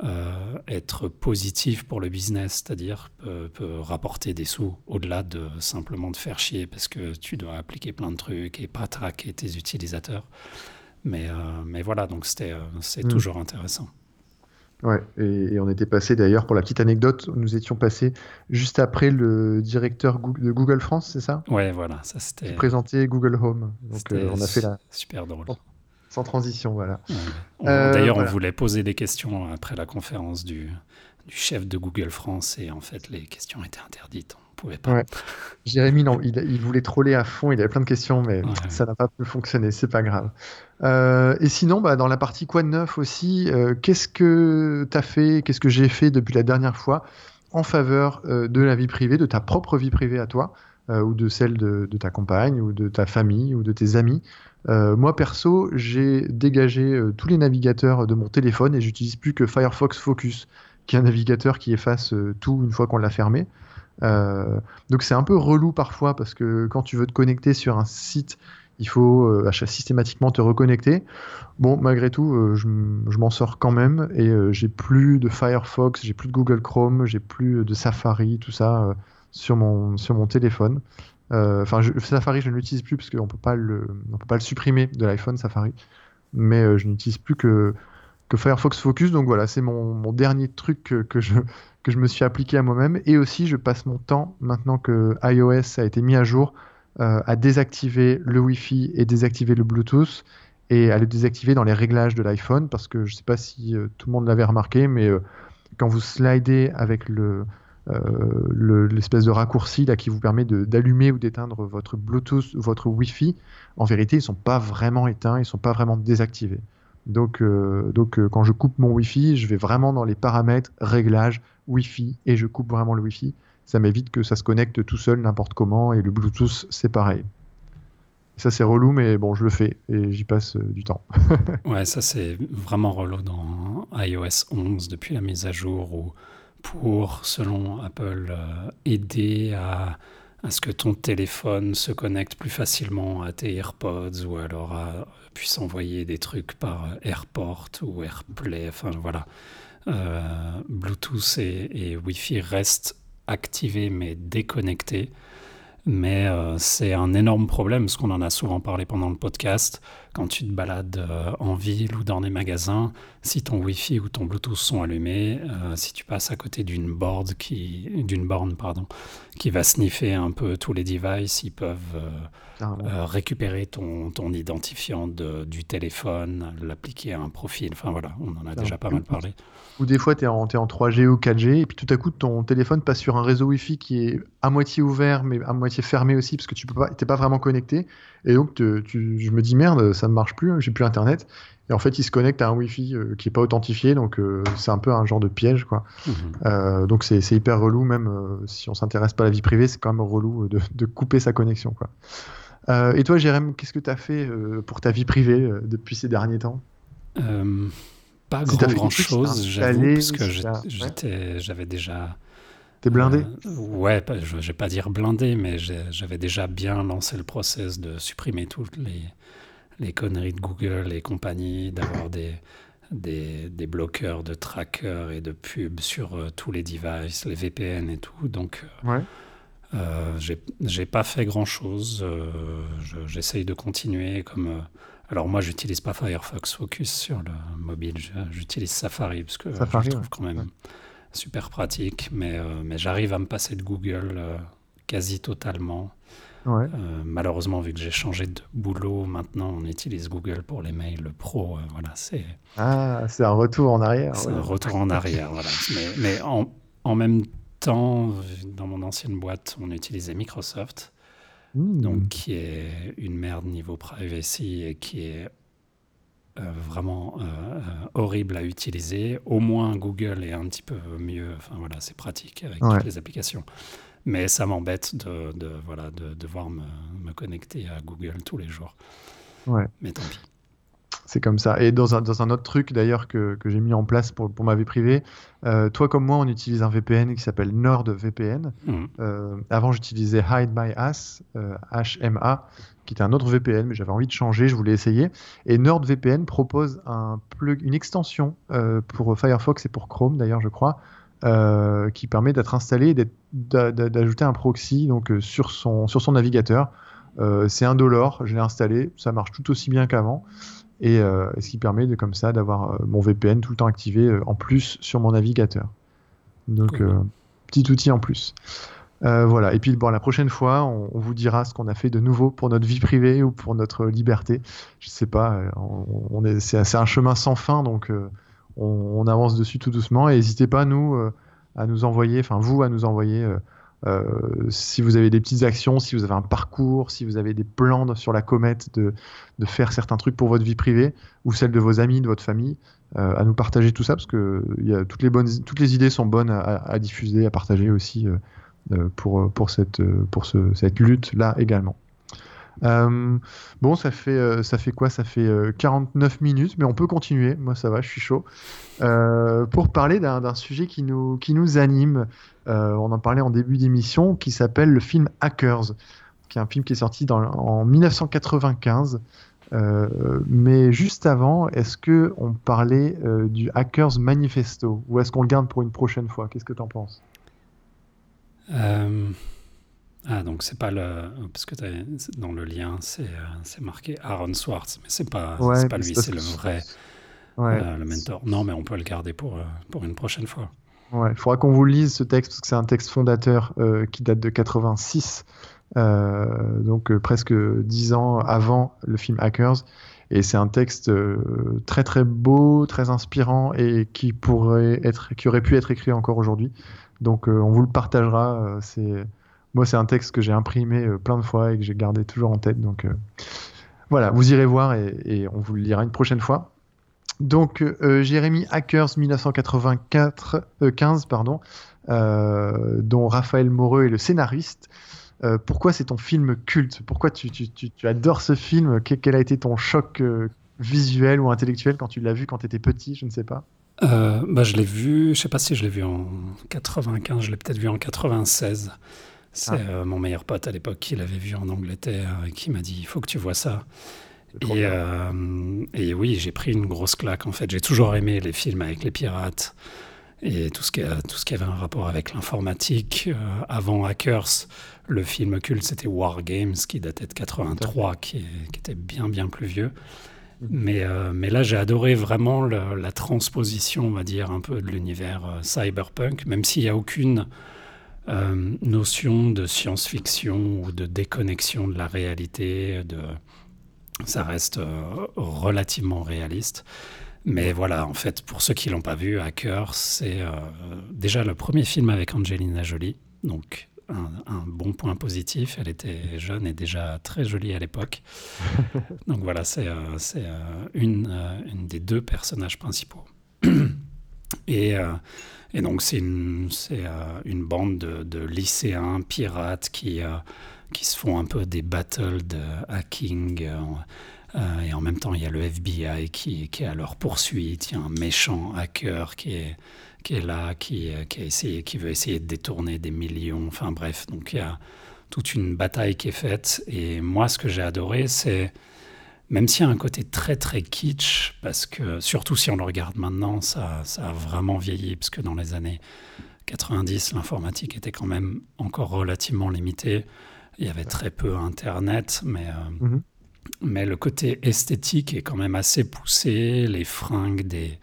euh, être positif pour le business, c'est-à-dire peut, rapporter des sous au-delà de simplement de faire chier parce que tu dois appliquer plein de trucs et pas traquer tes utilisateurs. Mais, euh, mais voilà, donc c'était, euh, c'est hmm. toujours intéressant. Ouais, et, on était passé d'ailleurs, pour la petite anecdote, nous étions passés juste après le directeur de Google France, c'est ça? Ouais, voilà, ça c'était. Qui présentait Google Home. Donc on a fait la. Super drôle. Sans transition, voilà. Euh, d'ailleurs, on voulait poser des questions après la conférence du, du, chef de Google France et en fait, les questions étaient interdites. On pouvait pas. Jérémy, non, il, voulait troller à fond, il avait plein de questions, mais ça n'a pas pu fonctionner, c'est pas grave. Euh, et sinon, bah, dans la partie quoi de neuf aussi, euh, qu'est-ce que tu as fait, qu'est-ce que j'ai fait depuis la dernière fois en faveur de la vie privée, de ta propre vie privée à toi, ou de celle de, de, ta compagne, ou de ta famille, ou de tes amis euh, moi perso, j'ai dégagé euh, tous les navigateurs de mon téléphone et j'utilise plus que Firefox Focus, qui est un navigateur qui efface euh, tout une fois qu'on l'a fermé. donc c'est un peu relou parfois parce que quand tu veux te connecter sur un site, il faut systématiquement te reconnecter. Bon, malgré tout, je, m'en sors quand même et j'ai plus de Firefox, j'ai plus de Google Chrome, j'ai plus de Safari, tout ça sur mon sur mon téléphone. Euh, enfin, Safari, je ne l'utilise plus parce qu'on on peut pas le supprimer de l'iPhone Safari. Mais euh, je n'utilise plus que Firefox Focus. Donc voilà, c'est mon, dernier truc que, je, me suis appliqué à moi-même. Et aussi, je passe mon temps, maintenant que iOS a été mis à jour, euh, à désactiver le Wi-Fi et désactiver le Bluetooth et à le désactiver dans les réglages de l'iPhone parce que je ne sais pas si tout le monde l'avait remarqué, mais quand vous slidez avec le, l'espèce de raccourci là, qui vous permet d'allumer ou d'éteindre votre Bluetooth, votre Wi-Fi, en vérité, ils ne sont pas vraiment éteints, ils ne sont pas vraiment désactivés. Donc, donc quand je coupe mon Wi-Fi, je vais vraiment dans les paramètres, réglages, Wi-Fi, et je coupe vraiment le Wi-Fi ça m'évite que ça se connecte tout seul n'importe comment et le Bluetooth c'est pareil. Ça c'est relou mais bon je le fais et j'y passe euh, du temps. <laughs> ouais ça c'est vraiment relou dans iOS 11 depuis la mise à jour où pour selon Apple euh, aider à, à, ce que ton téléphone se connecte plus facilement à tes AirPods ou alors puisse envoyer des trucs par AirPort ou AirPlay enfin voilà. Euh, Bluetooth et, Wi-Fi restent activé mais déconnecté. Mais euh, c'est un énorme problème, parce qu'on en a souvent parlé pendant le podcast. Quand tu te balades euh, en ville ou dans des magasins, si ton Wi-Fi ou ton Bluetooth sont allumés, euh, si tu passes à côté d'une borne qui, d'une borne pardon, qui va sniffer un peu tous les devices, ils peuvent récupérer ton, ton identifiant de, du téléphone, l'appliquer à un profil. Enfin voilà, on en a déjà pas mal parlé. Ou des fois, tu es, en 3G ou 4G, et puis tout à coup, ton téléphone passe sur un réseau Wi-Fi qui est à moitié ouvert, mais à moitié fermé aussi, parce que tu n'es pas, pas vraiment connecté. Et donc, je me dis, merde, ça ne marche plus, j'ai plus Internet. Et en fait, il se connecte à un Wi-Fi euh, qui n'est pas authentifié, donc euh, c'est un peu un genre de piège. Quoi. Mmh. Euh, donc c'est hyper relou, même si on s'intéresse pas à la vie privée, c'est quand même relou de, de, couper sa connexion. Quoi. et toi, Jérém, qu'est-ce que tu as fait pour ta vie privée depuis ces derniers temps? Pas grand, grand chose, j'avoue, parce que j'avais déjà. T'es blindé? Euh, Ouais, je vais pas dire blindé, mais j'avais déjà bien lancé le process de supprimer toutes les, les conneries de Google et compagnie, d'avoir des, des, des, bloqueurs de trackers et de pubs sur euh, tous les devices, les VPN et tout. Donc, euh, ouais. euh, j'ai pas fait grand chose. J'essaye de continuer comme alors moi, j'utilise pas Firefox Focus sur le mobile, j'utilise Safari parce que je trouve quand même super pratique, mais, euh, mais j'arrive à me passer de Google euh, quasi totalement. Euh, malheureusement, vu que j'ai changé de boulot, maintenant on utilise Google pour les mails pro. voilà, c'est. Ah, c'est un retour en arrière. C'est un retour en arrière, voilà. Mais, mais en, en, même temps, dans mon ancienne boîte, on utilisait Microsoft. Hmm. donc qui est une merde niveau privacy et qui est euh, vraiment euh, euh, horrible à utiliser. Au moins Google est un petit peu mieux. Enfin voilà, c'est pratique avec toutes les applications. Mais ça m'embête de, de, voilà, de devoir me, me, connecter à Google tous les jours. Ouais. Mais tant pis. C'est comme ça. Et dans un, dans un autre truc d'ailleurs que, que j'ai mis en place pour, pour ma vie privée, euh, toi comme moi, on utilise un VPN qui s'appelle NordVPN. Mhm. Euh, avant, j'utilisais Hide My Ass, euh, HMA, qui était un autre VPN, mais j'avais envie de changer, je voulais essayer. Et NordVPN propose un plug, une extension pour Firefox et pour Chrome d'ailleurs, je crois, qui permet d'être installé et d'ajouter un proxy donc, sur, son, sur son navigateur. c'est un dollar, je l'ai installé, ça marche tout aussi bien qu'avant. Euh, et, ce qui permet de comme ça d'avoir euh, mon VPN tout le temps activé euh, en plus sur mon navigateur. Donc petit outil en plus. voilà. Et puis bon, la prochaine fois, on, vous dira ce qu'on a fait de nouveau pour notre vie privée ou pour notre liberté. Je sais pas. On, est, c'est, un chemin sans fin, donc on, on, avance dessus tout doucement. Et n'hésitez pas nous à nous envoyer, enfin vous à nous envoyer euh, si vous avez des petites actions, si vous avez un parcours, si vous avez des plans sur la comète de, faire certains trucs pour votre vie privée ou celle de vos amis, de votre famille, euh, à nous partager tout ça parce que a toutes, les bonnes, toutes les idées sont bonnes à, diffuser, à partager aussi euh, pour, pour, cette, pour ce, cette lutte-là également. Euh, bon, ça fait, euh, ça fait quoi? Ça fait 49 euh, minutes, mais on peut continuer. Moi, ça va, je suis chaud. pour parler d'un sujet qui nous, qui nous anime. on en parlait en début d'émission, qui s'appelle le film Hackers, qui est un film qui est sorti en 1995. mais juste avant, est-ce que on parlait du Hackers Manifesto? Ou est-ce qu'on le garde pour une prochaine fois? Qu'est-ce que tu en penses ah, donc c'est pas le. Parce que dans le lien, c'est marqué Aaron Swartz, mais c'est pas, pas lui, c'est le vrai. Ouais. euh, le mentor. Non, mais on peut le garder pour, euh, pour une prochaine fois. Ouais, il faudra qu'on vous lise ce texte parce que c'est un texte fondateur euh, qui date de 86, euh, donc euh, presque dix ans avant le film Hackers. Et c'est un texte euh, très très beau, très inspirant et qui pourrait être, qui aurait pu être écrit encore aujourd'hui. Donc euh, on vous le partagera. euh, c'est moi c'est un texte que j'ai imprimé euh, plein de fois et que j'ai gardé toujours en tête. Donc euh, voilà, vous irez voir et, on vous le lira une prochaine fois. Donc, euh, Jérémy Hackers 1984, euh, 15, pardon, dont Raphaël Moreux est le scénariste. Pourquoi c'est ton film culte? Pourquoi tu, tu- tu- tu adores ce film? Que- Quel a été ton choc visuel ou intellectuel quand tu l'as vu quand tu étais petit? Je ne sais pas. Bah, je l'ai vu, je sais pas si je l'ai vu en 95, je l'ai peut-être vu en 96. C'est Ah. euh, mon meilleur pote à l'époque qui l'avait vu en Angleterre et qui m'a dit il faut que tu vois ça. Et, euh, et oui, j'ai pris une grosse claque en fait. J'ai toujours aimé les films avec les pirates et tout ce qui, a- tout ce qui avait un rapport avec l'informatique. Euh, avant Hackers, le film culte c'était War Games qui datait de 83, qui, est- qui était bien bien plus vieux. Mais, euh, mais là, j'ai adoré vraiment le- la transposition, on va dire, un peu de l'univers euh, cyberpunk, même s'il n'y a aucune euh, notion de science-fiction ou de déconnexion de la réalité. De... Ça reste euh, relativement réaliste. Mais voilà, en fait, pour ceux qui l'ont pas vu, Hacker, c'est euh, déjà le premier film avec Angelina Jolie. Donc, un, un bon point positif. Elle était jeune et déjà très jolie à l'époque. <laughs> Donc voilà, c'est une, une des deux personnages principaux. <clears throat> Et, et donc c'est une, euh, bande de, lycéens pirates qui, euh, qui se font un peu des battles de hacking. euh, et en même temps, il y a le FBI qui, qui est à leur poursuite. Il y a un méchant hacker qui est, qui est là, qui, qui, qui veut essayer de détourner des millions. Enfin bref, donc il y a toute une bataille qui est faite. Et moi, ce que j'ai adoré, c'est même s'il y a un côté très très kitsch, parce que surtout si on le regarde maintenant, ça, ça a vraiment vieilli, parce que dans les années 90, l'informatique était quand même encore relativement limitée. Il y avait très peu Internet, mais, euh, Mhm. mais le côté esthétique est quand même assez poussé. Les fringues des,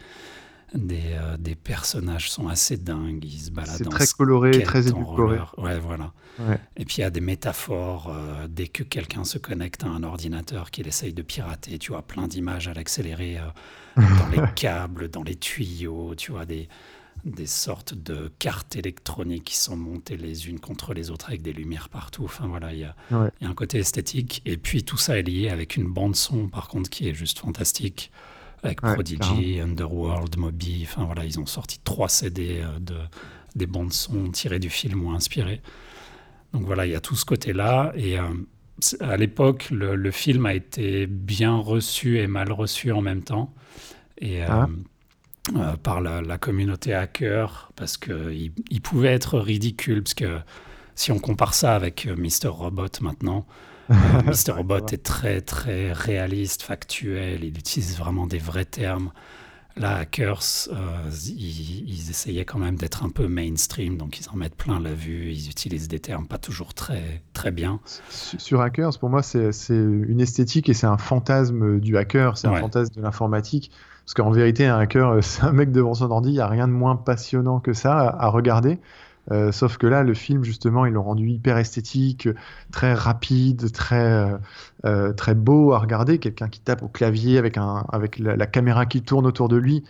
des, euh, des personnages sont assez dingues. Ils se baladent C'est très coloré, très édulcoré. Ouais, voilà. Ouais. Et puis il y a des métaphores. euh, dès que quelqu'un se connecte à un ordinateur qu'il essaye de pirater, tu vois plein d'images à l'accéléré euh, dans les <laughs> câbles, dans les tuyaux. Tu vois des, des sortes de cartes électroniques qui sont montées les unes contre les autres avec des lumières partout. Enfin voilà, il y a, Ouais. il y a un côté esthétique. Et puis tout ça est lié avec une bande son, par contre, qui est juste fantastique. Avec Ouais, Prodigy, Underworld, Moby. Enfin voilà, ils ont sorti trois CD euh, de, des bandes son tirées du film ou inspirées. Donc voilà, il y a tout ce côté-là. Et euh, à l'époque, le, le film a été bien reçu et mal reçu en même temps. Et, euh, Ah. euh, par la, la communauté hacker, parce qu'il il pouvait être ridicule, parce que si on compare ça avec Mr. Robot maintenant, euh, <laughs> Mr. Robot est très très réaliste, factuel, il utilise vraiment des vrais termes. Là, Hackers, euh, ils, ils essayaient quand même d'être un peu mainstream, donc ils en mettent plein la vue, ils utilisent des termes pas toujours très, très bien. Sur Hackers, pour moi, c'est c'est une esthétique et c'est un fantasme du hacker, c'est un fantasme de l'informatique. Parce qu'en vérité, un hacker, <laughs> c'est un mec devant son ordi, il n'y a rien de moins passionnant que ça à regarder. Euh, sauf que là, le film, justement, ils l'ont rendu hyper esthétique, très rapide, très, euh, euh, très beau à regarder. Quelqu'un qui tape au clavier avec, un, avec la, caméra qui tourne autour de lui.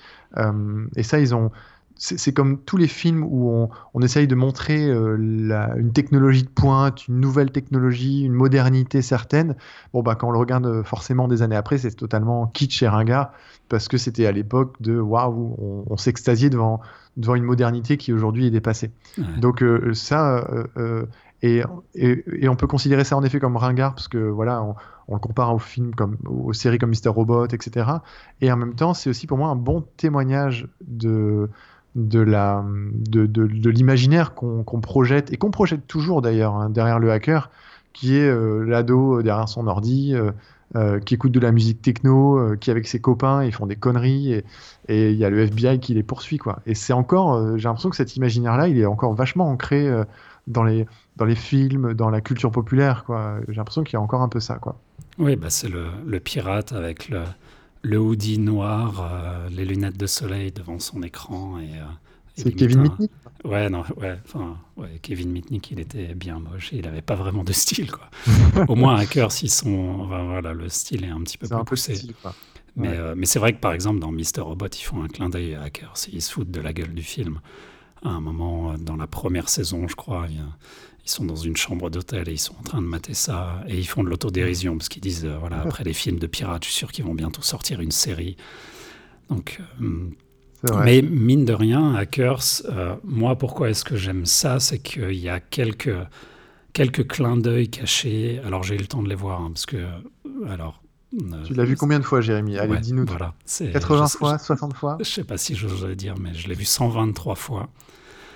Et ça, ils ont. C'est comme tous les films où on, on essaye de montrer une technologie de pointe, une nouvelle technologie, une modernité certaine. Bon, bah, quand on le regarde forcément des années après, c'est totalement kitsch et ringard parce que c'était à l'époque de waouh, on, on s'extasiait devant, devant une modernité qui aujourd'hui est dépassée. Ouais. Donc, euh, ça, euh, euh, et, et, et on peut considérer ça en effet comme ringard parce que voilà, on, on le compare aux films comme aux séries comme Mr. Robot, etc. Et en même temps, c'est aussi pour moi un bon témoignage de de la de, de, de l'imaginaire qu'on qu'on projette et qu'on projette toujours d'ailleurs hein, derrière le hacker qui est euh, l'ado derrière son ordi euh, qui écoute de la musique techno euh, qui avec ses copains ils font des conneries et il y a le FBI qui les poursuit quoi. Et c'est encore euh, j'ai l'impression que cet imaginaire là il est encore vachement ancré dans les dans les films dans la culture populaire quoi. J'ai l'impression qu'il y a encore un peu ça quoi. Oui, bah c'est le, le pirate avec le, le hoodie noir, les lunettes de soleil devant son écran. et C'est Kevin Mitnick Ouais, non, ouais, enfin, ouais, Kevin Mitnick, il était bien moche et il avait pas vraiment de style, quoi. <laughs> Au moins, Hackers, ils sont, enfin, voilà, le style est un petit peu plus poussé. style. Mais, Ouais. euh, mais c'est vrai que par exemple dans Mister Robot, ils font un clin d'œil à Hackers. Ils se foutent de la gueule du film. À un moment, dans la première saison, je crois, ils sont dans une chambre d'hôtel et ils sont en train de mater ça. Et ils font de l'autodérision parce qu'ils disent euh, voilà, après les <laughs> films de pirates, je suis sûr qu'ils vont bientôt sortir une série. Donc, euh, vrai. Mais mine de rien, Hackers, euh, moi, pourquoi est-ce que j'aime ça C'est qu'il y a quelques, quelques clins d'œil cachés. Alors, j'ai eu le temps de les voir, hein, parce que. Alors. euh, Tu l'as vu combien de fois, Jérémy? Allez, Ouais, dis-nous. Voilà. C'est- 80 je fois, 60 fois? Je sais pas si j'ose le dire, mais je l'ai vu 123 fois.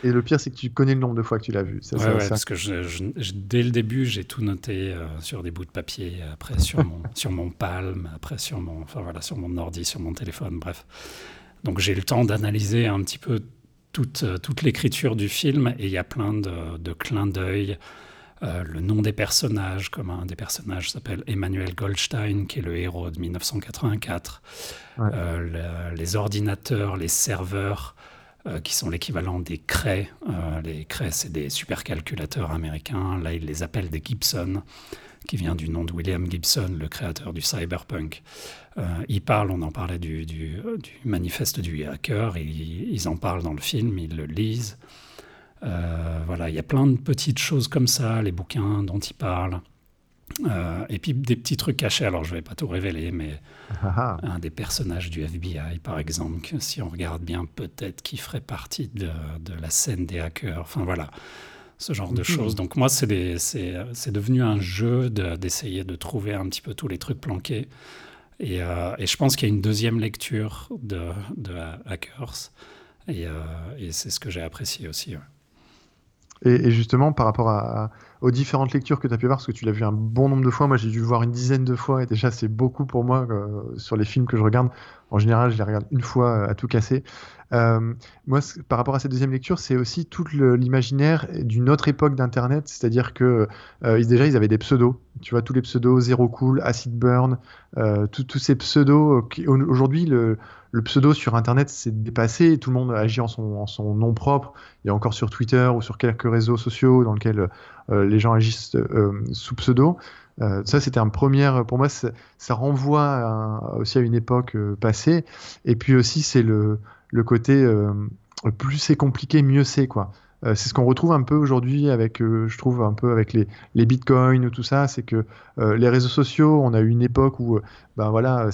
Et le pire, c'est que tu connais le nombre de fois que tu l'as vu. Ça, Ouais, ça- ouais, ça- parce que je- je- je- dès le début, j'ai tout noté euh, sur des bouts de papier, après sur mon, <laughs> sur mon Palm, après sur mon, enfin voilà, sur mon ordi, sur mon téléphone, bref. Donc j'ai eu le temps d'analyser un petit peu toute, euh, toute l'écriture du film et il y a plein de, de clins d'œil. Euh, le nom des personnages, comme un des personnages s'appelle Emmanuel Goldstein, qui est le héros de 1984. Ouais. Euh, le- les ordinateurs, les serveurs, euh, qui sont l'équivalent des Cray. Euh, les Cray, c'est des supercalculateurs américains. Là, ils les appellent des Gibson, qui vient du nom de William Gibson, le créateur du cyberpunk. Euh, ils parlent, on en parlait du, du- du manifeste du hacker, ils, ils en parlent dans le film, ils le lisent. Euh, voilà, il y a plein de petites choses comme ça, les bouquins dont ils parlent. Euh, et puis des petits trucs cachés, alors je vais pas tout révéler, mais Ah, ah. un des personnages du FBI, par exemple, que si on regarde bien, peut-être qui ferait partie de, de la scène des hackers. Enfin voilà, ce genre de Mhm. choses. Donc moi, c'est des- c'est c'est devenu un jeu de- d'essayer de, trouver un petit peu tous les trucs planqués. Et, euh, et je pense qu'il y a une deuxième lecture de, de Hackers. Et, euh, et c'est ce que j'ai apprécié aussi. ouais. Et, et justement, par rapport à- aux différentes lectures que tu as pu voir, parce que tu l'as vu un bon nombre de fois, moi j'ai dû voir une dizaine de fois, et déjà c'est beaucoup pour moi euh, sur les films que je regarde. En général, je les regarde une fois euh, à tout casser. Euh, moi, par rapport à cette deuxième lecture, c'est aussi tout l'imaginaire d'une autre époque d'Internet, c'est-à-dire que déjà ils avaient des pseudos, tu vois, tous les pseudos, Zero Cool, Acid Burn, tous ces pseudos. Aujourd'hui, le, le pseudo sur Internet s'est dépassé, tout le monde agit en son, en son nom propre. Il y a encore sur Twitter ou sur quelques réseaux sociaux dans lesquels euh, les gens agissent euh, sous pseudo. Euh, ça, c'était un premier. Pour moi, ça, renvoie aussi à une époque passée. Et puis aussi, c'est le, le côté plus c'est compliqué, mieux c'est quoi. Euh, c'est ce qu'on retrouve un peu aujourd'hui avec, euh, je trouve un peu avec les, les bitcoins, tout ça, c'est que euh, les réseaux sociaux, on a eu une époque où, ben voilà,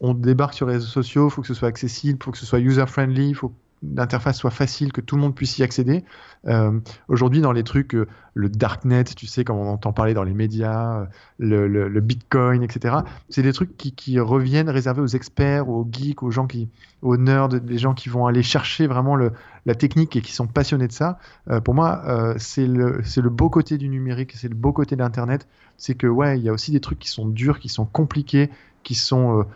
on débarque sur les réseaux sociaux, il faut que ce soit accessible, il faut que ce soit user-friendly, faut l'interface soit facile, que tout le monde puisse y accéder. Euh, Aujourd'hui, dans les trucs, euh, le darknet, tu sais, comme on entend parler dans les médias, euh, le, bitcoin, etc., c'est des trucs qui, reviennent réservés aux experts, aux geeks, aux gens qui, aux nerds, des gens qui vont aller chercher vraiment la technique et qui sont passionnés de ça. Pour moi, c'est le, beau côté du numérique, c'est le beau côté d'Internet. C'est que, ouais, il y a aussi des trucs qui sont durs, qui sont compliqués, qui sont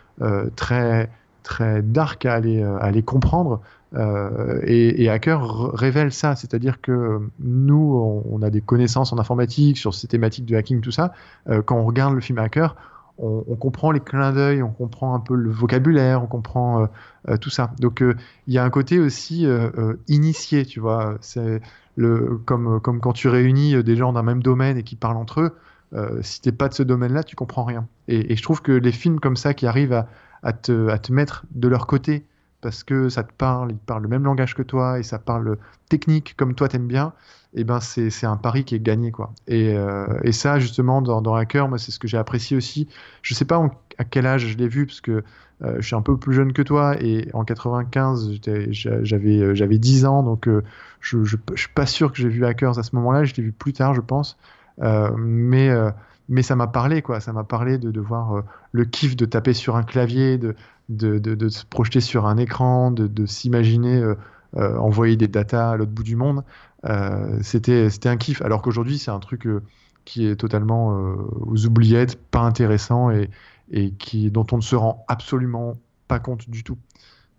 très, très dark à aller comprendre. Euh, et, Hacker révèle ça, c'est-à-dire que nous, on, a des connaissances en informatique sur ces thématiques de hacking, tout ça. Euh, quand on regarde le film Hacker, on, comprend les clins d'œil, on comprend un peu le vocabulaire, on comprend euh, tout ça. Donc il y a un côté aussi initié, tu vois. C'est comme quand tu réunis des gens d'un même domaine et qui parlent entre eux. Si t'es pas de ce domaine-là, tu comprends rien. Et, je trouve que les films comme ça qui arrivent à te mettre de leur côté parce que ça te parle, ils parlent le même langage que toi et ça parle technique comme toi t'aimes bien, et ben c'est un pari qui est gagné quoi. Et, euh, ça justement dans, dans Hacker, c'est ce que j'ai apprécié aussi. Je sais pas à quel âge je l'ai vu parce que euh, je suis un peu plus jeune que toi et en 95 j'étais- j'a- j'avais euh, j'avais 10 ans donc euh, je, je suis pas sûr que j'ai vu Hackers à ce moment-là. Je l'ai vu plus tard je pense, Euh, mais euh, mais ça m'a parlé quoi. Ça m'a parlé de de voir euh, le kiff de taper sur un clavier, de de, se projeter sur un écran, de, s'imaginer euh, euh, envoyer des datas à l'autre bout du monde. C'était c'était un kiff. Alors qu'aujourd'hui, c'est un truc qui est totalement aux oubliettes, pas intéressant et, et qui, dont on ne se rend absolument pas compte du tout.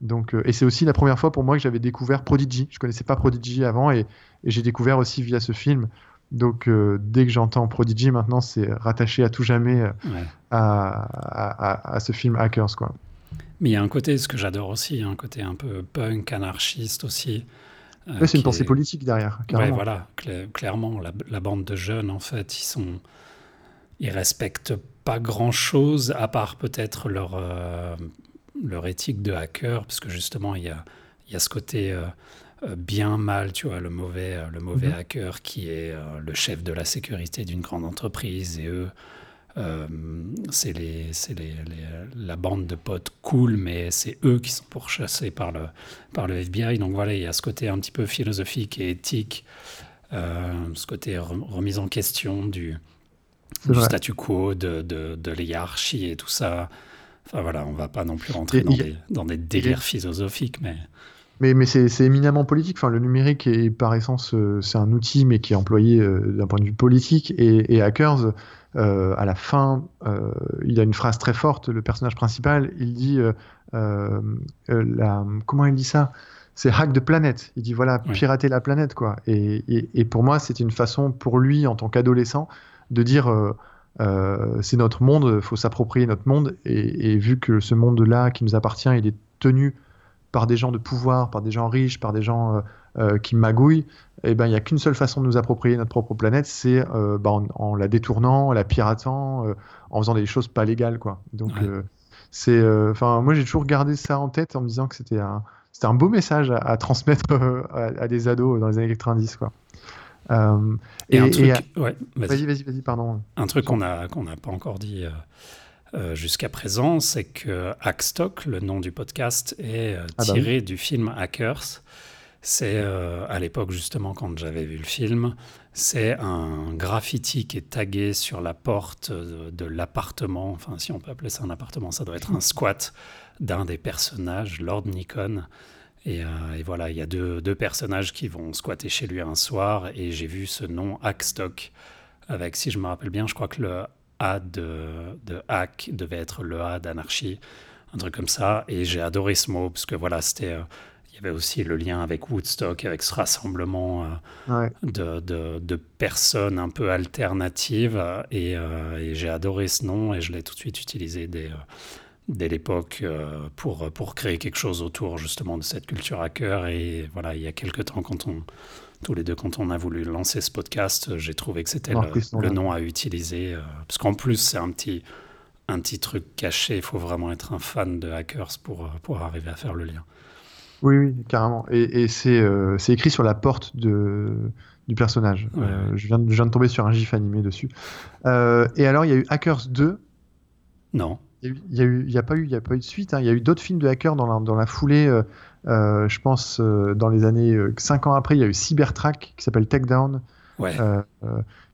Donc, et c'est aussi la première fois pour moi que j'avais découvert Prodigy. Je connaissais pas Prodigy avant et j'ai découvert aussi via ce film. Donc, euh, dès que j'entends Prodigy, maintenant, c'est rattaché à tout jamais euh, Ouais. à, à, à- à ce film Hackers, quoi. Mais il y a un côté, ce que j'adore aussi, un côté un peu punk, anarchiste aussi. euh, c'est une pensée politique derrière. Ouais, voilà, clairement, la, bande de jeunes, en fait, ils sont, ils respectent pas grand chose à part peut-être leur leur éthique de hacker, parce que justement, il y a, il y a ce côté bien mal, tu vois, le mauvais, euh, le mauvais mhm. hacker qui est euh, le chef de la sécurité d'une grande entreprise et eux, c'est les, les, la bande de potes cool, mais c'est eux qui sont pourchassés par le, par le FBI. Donc voilà, il y a ce côté un petit peu philosophique et éthique, ce côté remise en question du, statu quo, de, de, de l'hierarchie et tout ça. Enfin voilà, on va pas non plus rentrer dans, des, dans des délires philosophiques, mais... Mais, mais c'est éminemment politique. Enfin, le numérique est par essence euh, c'est un outil, mais qui est employé euh, d'un point de vue politique. Et, et Hackers, euh, à la fin, euh, il a une phrase très forte. Le personnage principal, il dit euh, la, comment il dit ça? C'est hack de planète. Il dit voilà pirater la planète quoi. Et, et, et pour moi, c'est une façon pour lui en tant qu'adolescent de dire c'est notre monde, faut s'approprier notre monde. Et, vu que ce monde-là qui nous appartient, il est tenu par des gens de pouvoir, par des gens riches, par des gens euh, euh, qui magouillent, eh ben, il n'y a qu'une seule façon de nous approprier notre propre planète, c'est euh, bah, en, la détournant, en la piratant, en faisant des choses pas légales. Quoi. Donc, c'est, enfin, moi, j'ai toujours gardé ça en tête en me disant que c'était un, c'était un beau message à, transmettre à, des ados dans les années 90. Quoi. et, un truc, vas-y, vas-y, vas-y, pardon. Un truc qu'on n'a qu'on n'a pas encore dit euh, jusqu'à présent, c'est que Hackstock, le nom du podcast, est euh, ah bah tiré du film Hackers. C'est euh, à l'époque justement quand j'avais vu le film, c'est un graffiti qui est tagué sur la porte de, l'appartement, enfin si on peut appeler ça un appartement, ça doit être un squat d'un des personnages, Lord Nikon. Et, voilà, il y a deux, deux, personnages qui vont squatter chez lui un soir et j'ai vu ce nom Hackstock avec, si je me rappelle bien, je crois que le a de, de hack devait être le A d'anarchie, un truc comme ça. Et j'ai adoré ce mot parce que voilà, c'était. Euh, il y avait aussi le lien avec Woodstock, avec ce rassemblement euh, de, de, de, personnes un peu alternatives. Et, euh, et j'ai adoré ce nom et je l'ai tout de suite utilisé dès, dès l'époque pour, pour créer quelque chose autour justement de cette culture hacker. Et voilà, il y a quelques temps, quand on tous les deux, quand on a voulu lancer ce podcast, j'ai trouvé que c'était le, nom à utiliser. Euh, parce qu'en plus, c'est un petit, un petit truc caché. Il faut vraiment être un fan de hackers pour, euh, pour arriver à faire le lien. Oui, oui, carrément. Et, euh, c'est écrit sur la porte de, du personnage. je, viens, je, viens, de tomber sur un gif animé dessus. et alors, il y a eu Hackers 2. Non. Il n'y a, a, a, pas eu, a pas eu de suite. Hein. Il y a eu d'autres films de hackers dans la, dans la foulée. Euh, je pense euh, dans les années 5 euh, ans après, il y a eu Cybertrack qui s'appelle Takedown.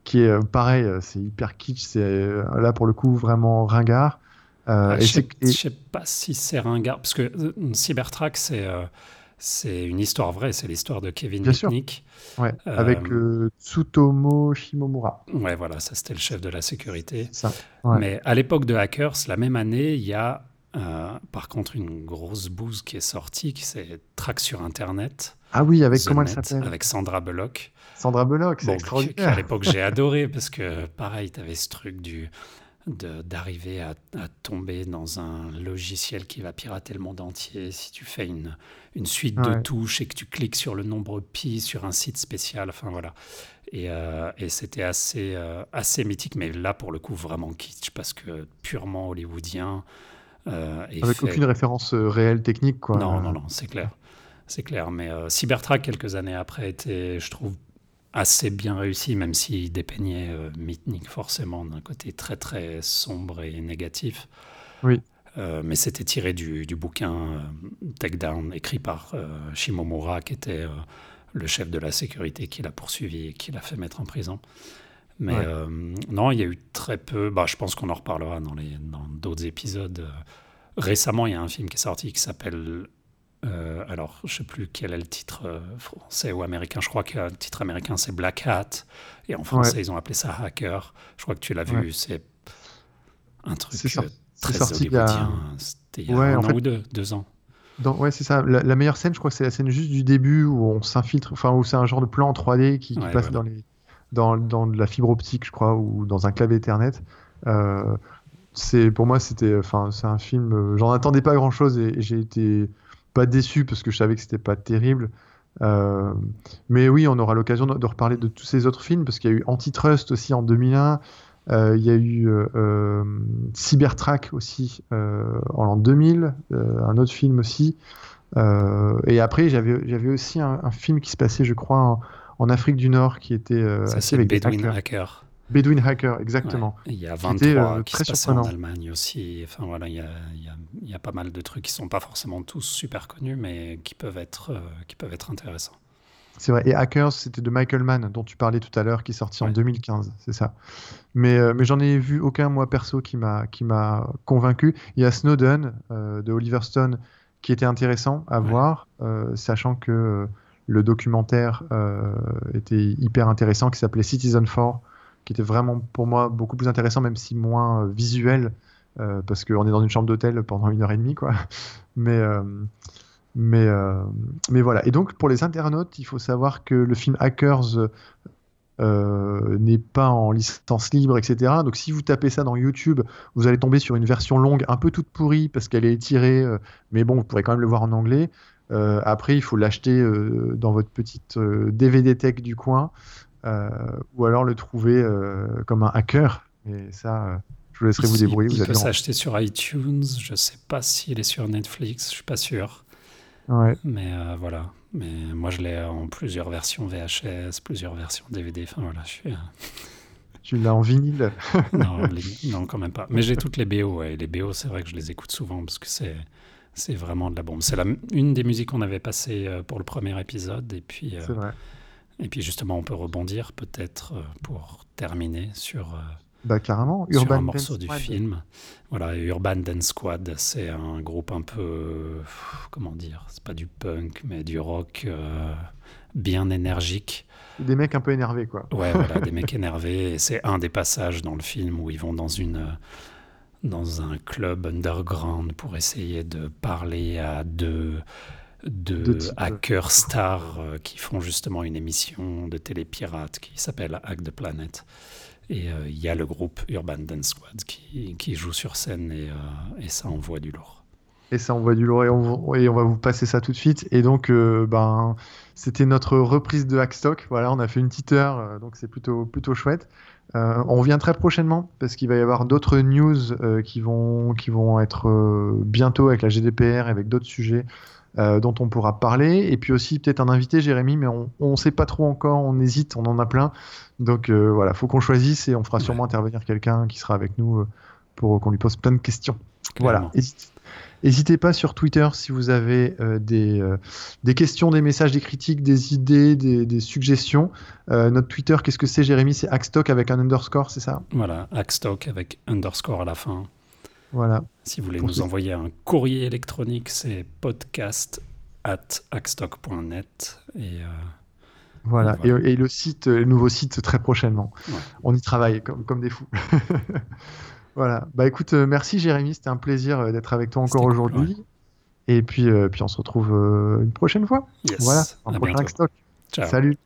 qui est pareil, c'est hyper kitsch, c'est là pour le coup vraiment ringard. Ah, je ne sais pas si c'est ringard, parce que Cybertrack, c'est c'est une histoire vraie, c'est l'histoire de Kevin Bien Mitnick. Ouais, avec Tsutomo Shimomura. Ouais, voilà, ça c'était le chef de la sécurité. Ça. Mais à l'époque de Hackers, la même année, il y a euh, par contre, une grosse bouse qui est sortie, qui s'est Track sur Internet. Ah oui, avec comment elle s'appelle? Avec Sandra Bullock. Sandra Bullock, c'est <laughs> extraordinaire. À l'époque, j'ai adoré parce que, pareil, tu avais ce truc du d'arriver à, tomber dans un logiciel qui va pirater le monde entier. Si tu fais une, une suite de touches et que tu cliques sur le nombre pi sur un site spécial, enfin voilà. Et, euh, et c'était assez, euh, assez mythique, mais là, pour le coup, vraiment kitsch parce que purement hollywoodien. Euh, Avec aucune référence réelle technique, quoi. Non, non, non, c'est clair. C'est clair. Mais Cybertrack, quelques années après, était, je trouve, assez bien réussi, même s'il dépeignait Mitnick forcément d'un côté très, très sombre et négatif. Oui. mais c'était tiré du, du bouquin Takedown, écrit par Shimomura, qui était le chef de la sécurité qui l'a poursuivi et qui l'a fait mettre en prison. Mais euh, non, il y a eu très peu. Bah, je pense qu'on en reparlera dans les dans d'autres épisodes. Récemment, il y a un film qui est sorti qui s'appelle. Euh, alors, je sais plus quel est le titre euh, français ou américain. Je crois que le titre américain c'est Black Hat et en français ils ont appelé ça Hacker. Je crois que tu l'as vu. C'est un truc très sorti C'était il y a un an ou deux, deux ans. ouais, c'est ça. La, meilleure scène, je crois que c'est la scène juste du début où on s'infiltre, enfin où c'est un genre de plan en 3D qui, passe dans les dans, dans, de la fibre optique, je crois, ou dans un clavier Ethernet. Euh, c'est pour moi c'était enfin c'est un film euh, j'en attendais pas grand chose et, et j'ai été pas déçu parce que je savais que c'était pas terrible Euh, mais oui on aura l'occasion de, de reparler de tous ces autres films parce qu'il y a eu Antitrust aussi en 2001 euh, il y a eu euh, Cybertrack aussi en l'an 2000 euh, un autre film aussi et après j'avais aussi un, un film qui se passait je crois en, en Afrique du Nord qui était Ça, assez avec Bedouin. Hacker. Bedouin Hacker exactement Ouais. Il y a C'était, 23 euh, qui très se passaient en. Allemagne aussi. Enfin voilà, il y a, il y a- il y a pas mal de trucs qui sont pas forcément tous super connus, mais qui peuvent être, euh, qui peuvent être intéressants. C'est vrai. Et Hackers, c'était de Michael Mann, dont tu parlais tout à l'heure, qui est sorti en Ouais. 2015. C'est ça. Mais, euh, mais j'en ai vu aucun, moi, perso, qui m'a convaincu. Il y a Snowden, euh, de Oliver Stone, qui était intéressant à Ouais. voir, sachant que le documentaire était hyper intéressant, qui s'appelait Citizen 4, qui était vraiment, pour moi, beaucoup plus intéressant, même si moins euh, visuel, euh, parce qu'on est dans une chambre d'hôtel pendant une heure et demie, quoi. <laughs> Mais... euh, mais, mais voilà. Et donc, pour les internautes, il faut savoir que le film Hackers n'est pas en licence libre, etc. Donc, si vous tapez ça dans YouTube, vous allez tomber sur une version longue, un peu toute pourrie, parce qu'elle est étirée, mais bon, vous pourrez quand même le voir en anglais. Après, il faut l'acheter dans votre petite DVD tech du coin, ou alors le trouver euh, comme un hacker. Et ça, euh, je vous laisserai vous Il- débrouiller. Il Vous peut s'acheter sur iTunes. Je sais pas s'il est sur Netflix. Je suis pas sûr. Ouais. Mais euh, voilà. Mais moi, je l'ai en plusieurs versions VHS, plusieurs versions DVD. Enfin voilà, je suis. euh, Tu l'as en vinyle. <laughs> non, <laughs> les- non, quand même pas. Mais j'ai toutes les BO. ouais. Et les BO, c'est vrai que je les écoute souvent parce que c'est. C'est vraiment de la bombe. C'est la- une des musiques qu'on avait passées euh, pour le premier épisode. Et puis, euh, C'est vrai. Et puis justement, on peut rebondir peut-être euh, pour terminer sur, euh, Bah, carrément. sur un morceau Dance du Squad. film. Voilà, Urban Dance Squad, c'est un groupe un peu, comment dire, c'est pas du punk, mais du rock euh, bien énergique. Des mecs un peu énervés, quoi. Ouais, voilà, des mecs <laughs> énervés. Et c'est un des passages dans le film où ils vont dans une dans un club underground pour essayer de parler à deux, types. hackers stars euh, qui font justement une émission de télé pirate qui s'appelle Hack the Planet. Et euh, il y a le groupe Urban Dance Squad qui, qui joue sur scène et, euh, et ça envoie du lourd. Et ça, on voit du lourd et on, et on va vous passer ça tout de suite. Et donc, ben, c'était notre reprise de Hackstock. Voilà, on a fait une petite heure, donc c'est plutôt, plutôt chouette. Euh, on revient très prochainement parce qu'il va y avoir d'autres news euh, qui, vont, qui vont être euh, bientôt avec la GDPR et avec d'autres sujets euh, dont on pourra parler. Et puis aussi peut-être un invité, Jérémy, mais on ne sait pas trop encore, on hésite, on en a plein. Donc euh, voilà, faut qu'on choisisse et on fera Ouais. sûrement intervenir quelqu'un qui sera avec nous euh, pour qu'on lui pose plein de questions. Voilà, Clairement. N'hésitez pas sur Twitter si vous avez euh, des, euh, des questions, des messages, des critiques, des idées, des, des suggestions. Euh, notre Twitter, qu'est-ce que c'est, Jérémy? C'est Hackstock avec un underscore, c'est ça? Voilà, Hackstock avec underscore à la fin. Voilà. Si vous voulez Pour nous envoyer un courrier électronique, c'est podcast at hackstock.net. Et euh, Voilà. Et voilà. Et, et le site, le nouveau site très prochainement. Ouais. On y travaille comme, comme des fous. <laughs> voilà. Bah écoute, euh, merci Jérémy, c'était un plaisir euh, d'être avec toi encore cool, aujourd'hui. Et puis, euh, puis on se retrouve euh, une prochaine fois. yes, Voilà, à un prochain. Hackstock. Ciao. Salut.